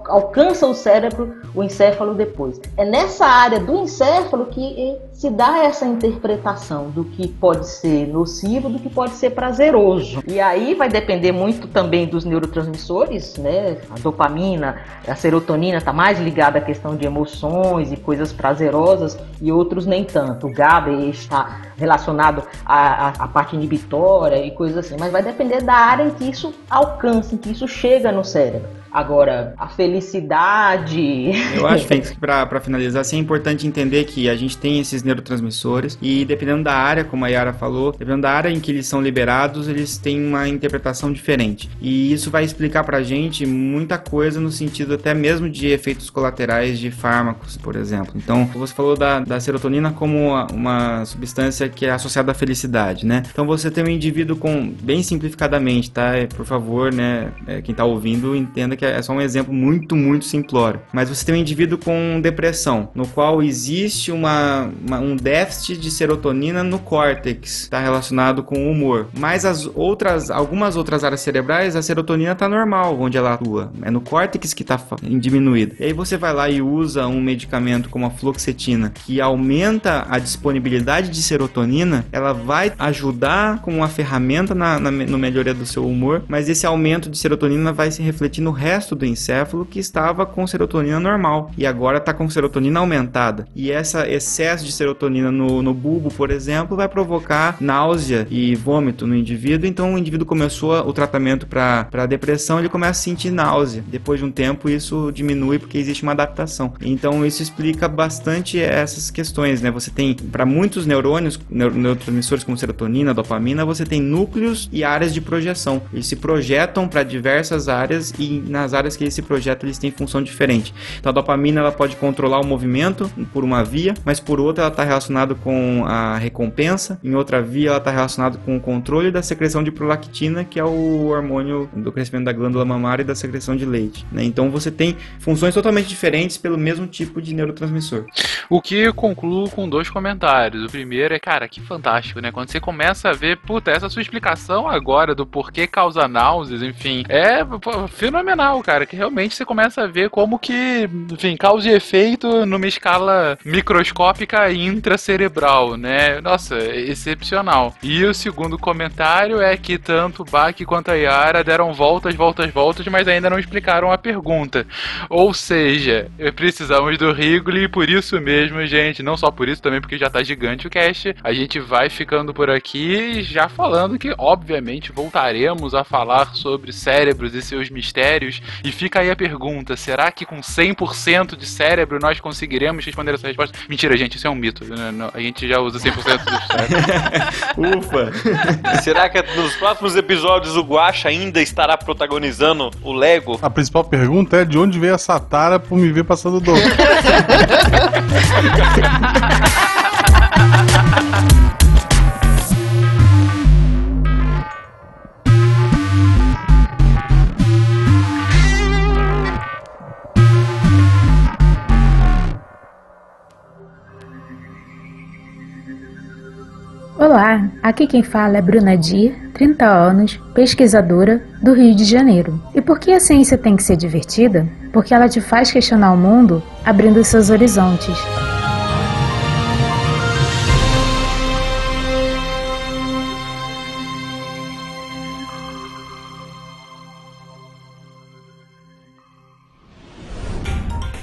alcança o cérebro, o encéfalo depois. É nessa área do encéfalo que eh, se dá essa interpretação do que pode ser nocivo, do que pode ser prazeroso. E aí vai depender muito também dos neurotransmissores, né? A dopamina, a serotonina está mais ligada à questão de emoções e coisas prazerosas e outros nem tanto. O GABA está relacionado à, à, à parte inibitória e coisas assim, mas vai depender da área em que isso alcança, em que isso chega no cérebro. Agora, a felicidade. Eu acho, Fênix, que pra, pra finalizar, assim, é importante entender que a gente tem esses neurotransmissores e dependendo da área, como a Yara falou, dependendo da área em que eles são liberados, eles têm uma interpretação diferente. E isso vai explicar pra gente muita coisa no sentido até mesmo de efeitos colaterais de fármacos, por exemplo. Então, você falou da, da serotonina como uma, uma substância que é associada à felicidade, né? Então, você tem um indivíduo com, bem simplificadamente, tá? É, Por favor, né, é, quem tá ouvindo, entenda que é só um exemplo muito, muito simplório. Mas você tem um indivíduo com depressão, no qual existe uma, uma- um déficit de serotonina no córtex, está relacionado com o humor. Mas as outras, algumas outras áreas cerebrais, a serotonina está normal, onde ela atua. É no córtex que está diminuído. E aí você vai lá e usa um medicamento como a fluoxetina, que aumenta a disponibilidade de serotonina, ela vai ajudar como uma ferramenta na, na, no melhoria do seu humor, mas esse aumento de serotonina vai se refletir no resto do encéfalo que estava com serotonina normal e agora está com serotonina aumentada. E esse excesso de serotonina no, no bulbo, por exemplo, vai provocar náusea e vômito no indivíduo. Então o indivíduo começou o tratamento para depressão, ele começa a sentir náusea. Depois de um tempo isso diminui porque existe uma adaptação. Então isso explica bastante essas questões, né? Você tem para muitos neurônios, neu- neurotransmissores como serotonina, dopamina, você tem núcleos e áreas de projeção. Eles se projetam para diversas áreas e nas áreas que eles se projetam eles têm função diferente. Então a dopamina ela pode controlar o movimento por uma via, mas por outra ela está relacionada com a recompensa. Em outra via ela está relacionada com o controle da secreção de prolactina, que é o hormônio do crescimento da glândula mamária e da secreção de leite. né? Então você tem funções totalmente diferentes pelo mesmo tipo de neurotransmissor. O que eu concluo com dois comentários. O primeiro é, cara, que fantástico, né? Quando você começa a ver, puta, essa sua explicação agora do porquê causa náuseas, enfim, é fenomenal. Legal, cara, que realmente você começa a ver como que, enfim, causa e efeito numa escala microscópica intracerebral, né? Nossa, excepcional. E o segundo comentário é que tanto Bach quanto a Yara deram voltas, voltas, voltas, mas ainda não explicaram a pergunta. Ou seja, precisamos do Rigoli e por isso mesmo, gente, não só por isso, também porque já tá gigante o cast, a gente vai ficando por aqui já falando que, obviamente, voltaremos a falar sobre cérebros e seus mistérios. E fica aí a pergunta: será que com 100% de cérebro nós conseguiremos responder essa resposta? Mentira, gente, isso é um mito. né? A gente já usa 100% do cérebro. Ufa! Será que nos próximos episódios o Guacha ainda estará protagonizando o Lego? A principal pergunta é de onde veio essa tara por me ver passando dor. Olá, aqui quem fala é Bruna Dir, 30 anos, pesquisadora do Rio de Janeiro. E por que a ciência tem que ser divertida? Porque ela te faz questionar o mundo, abrindo seus horizontes.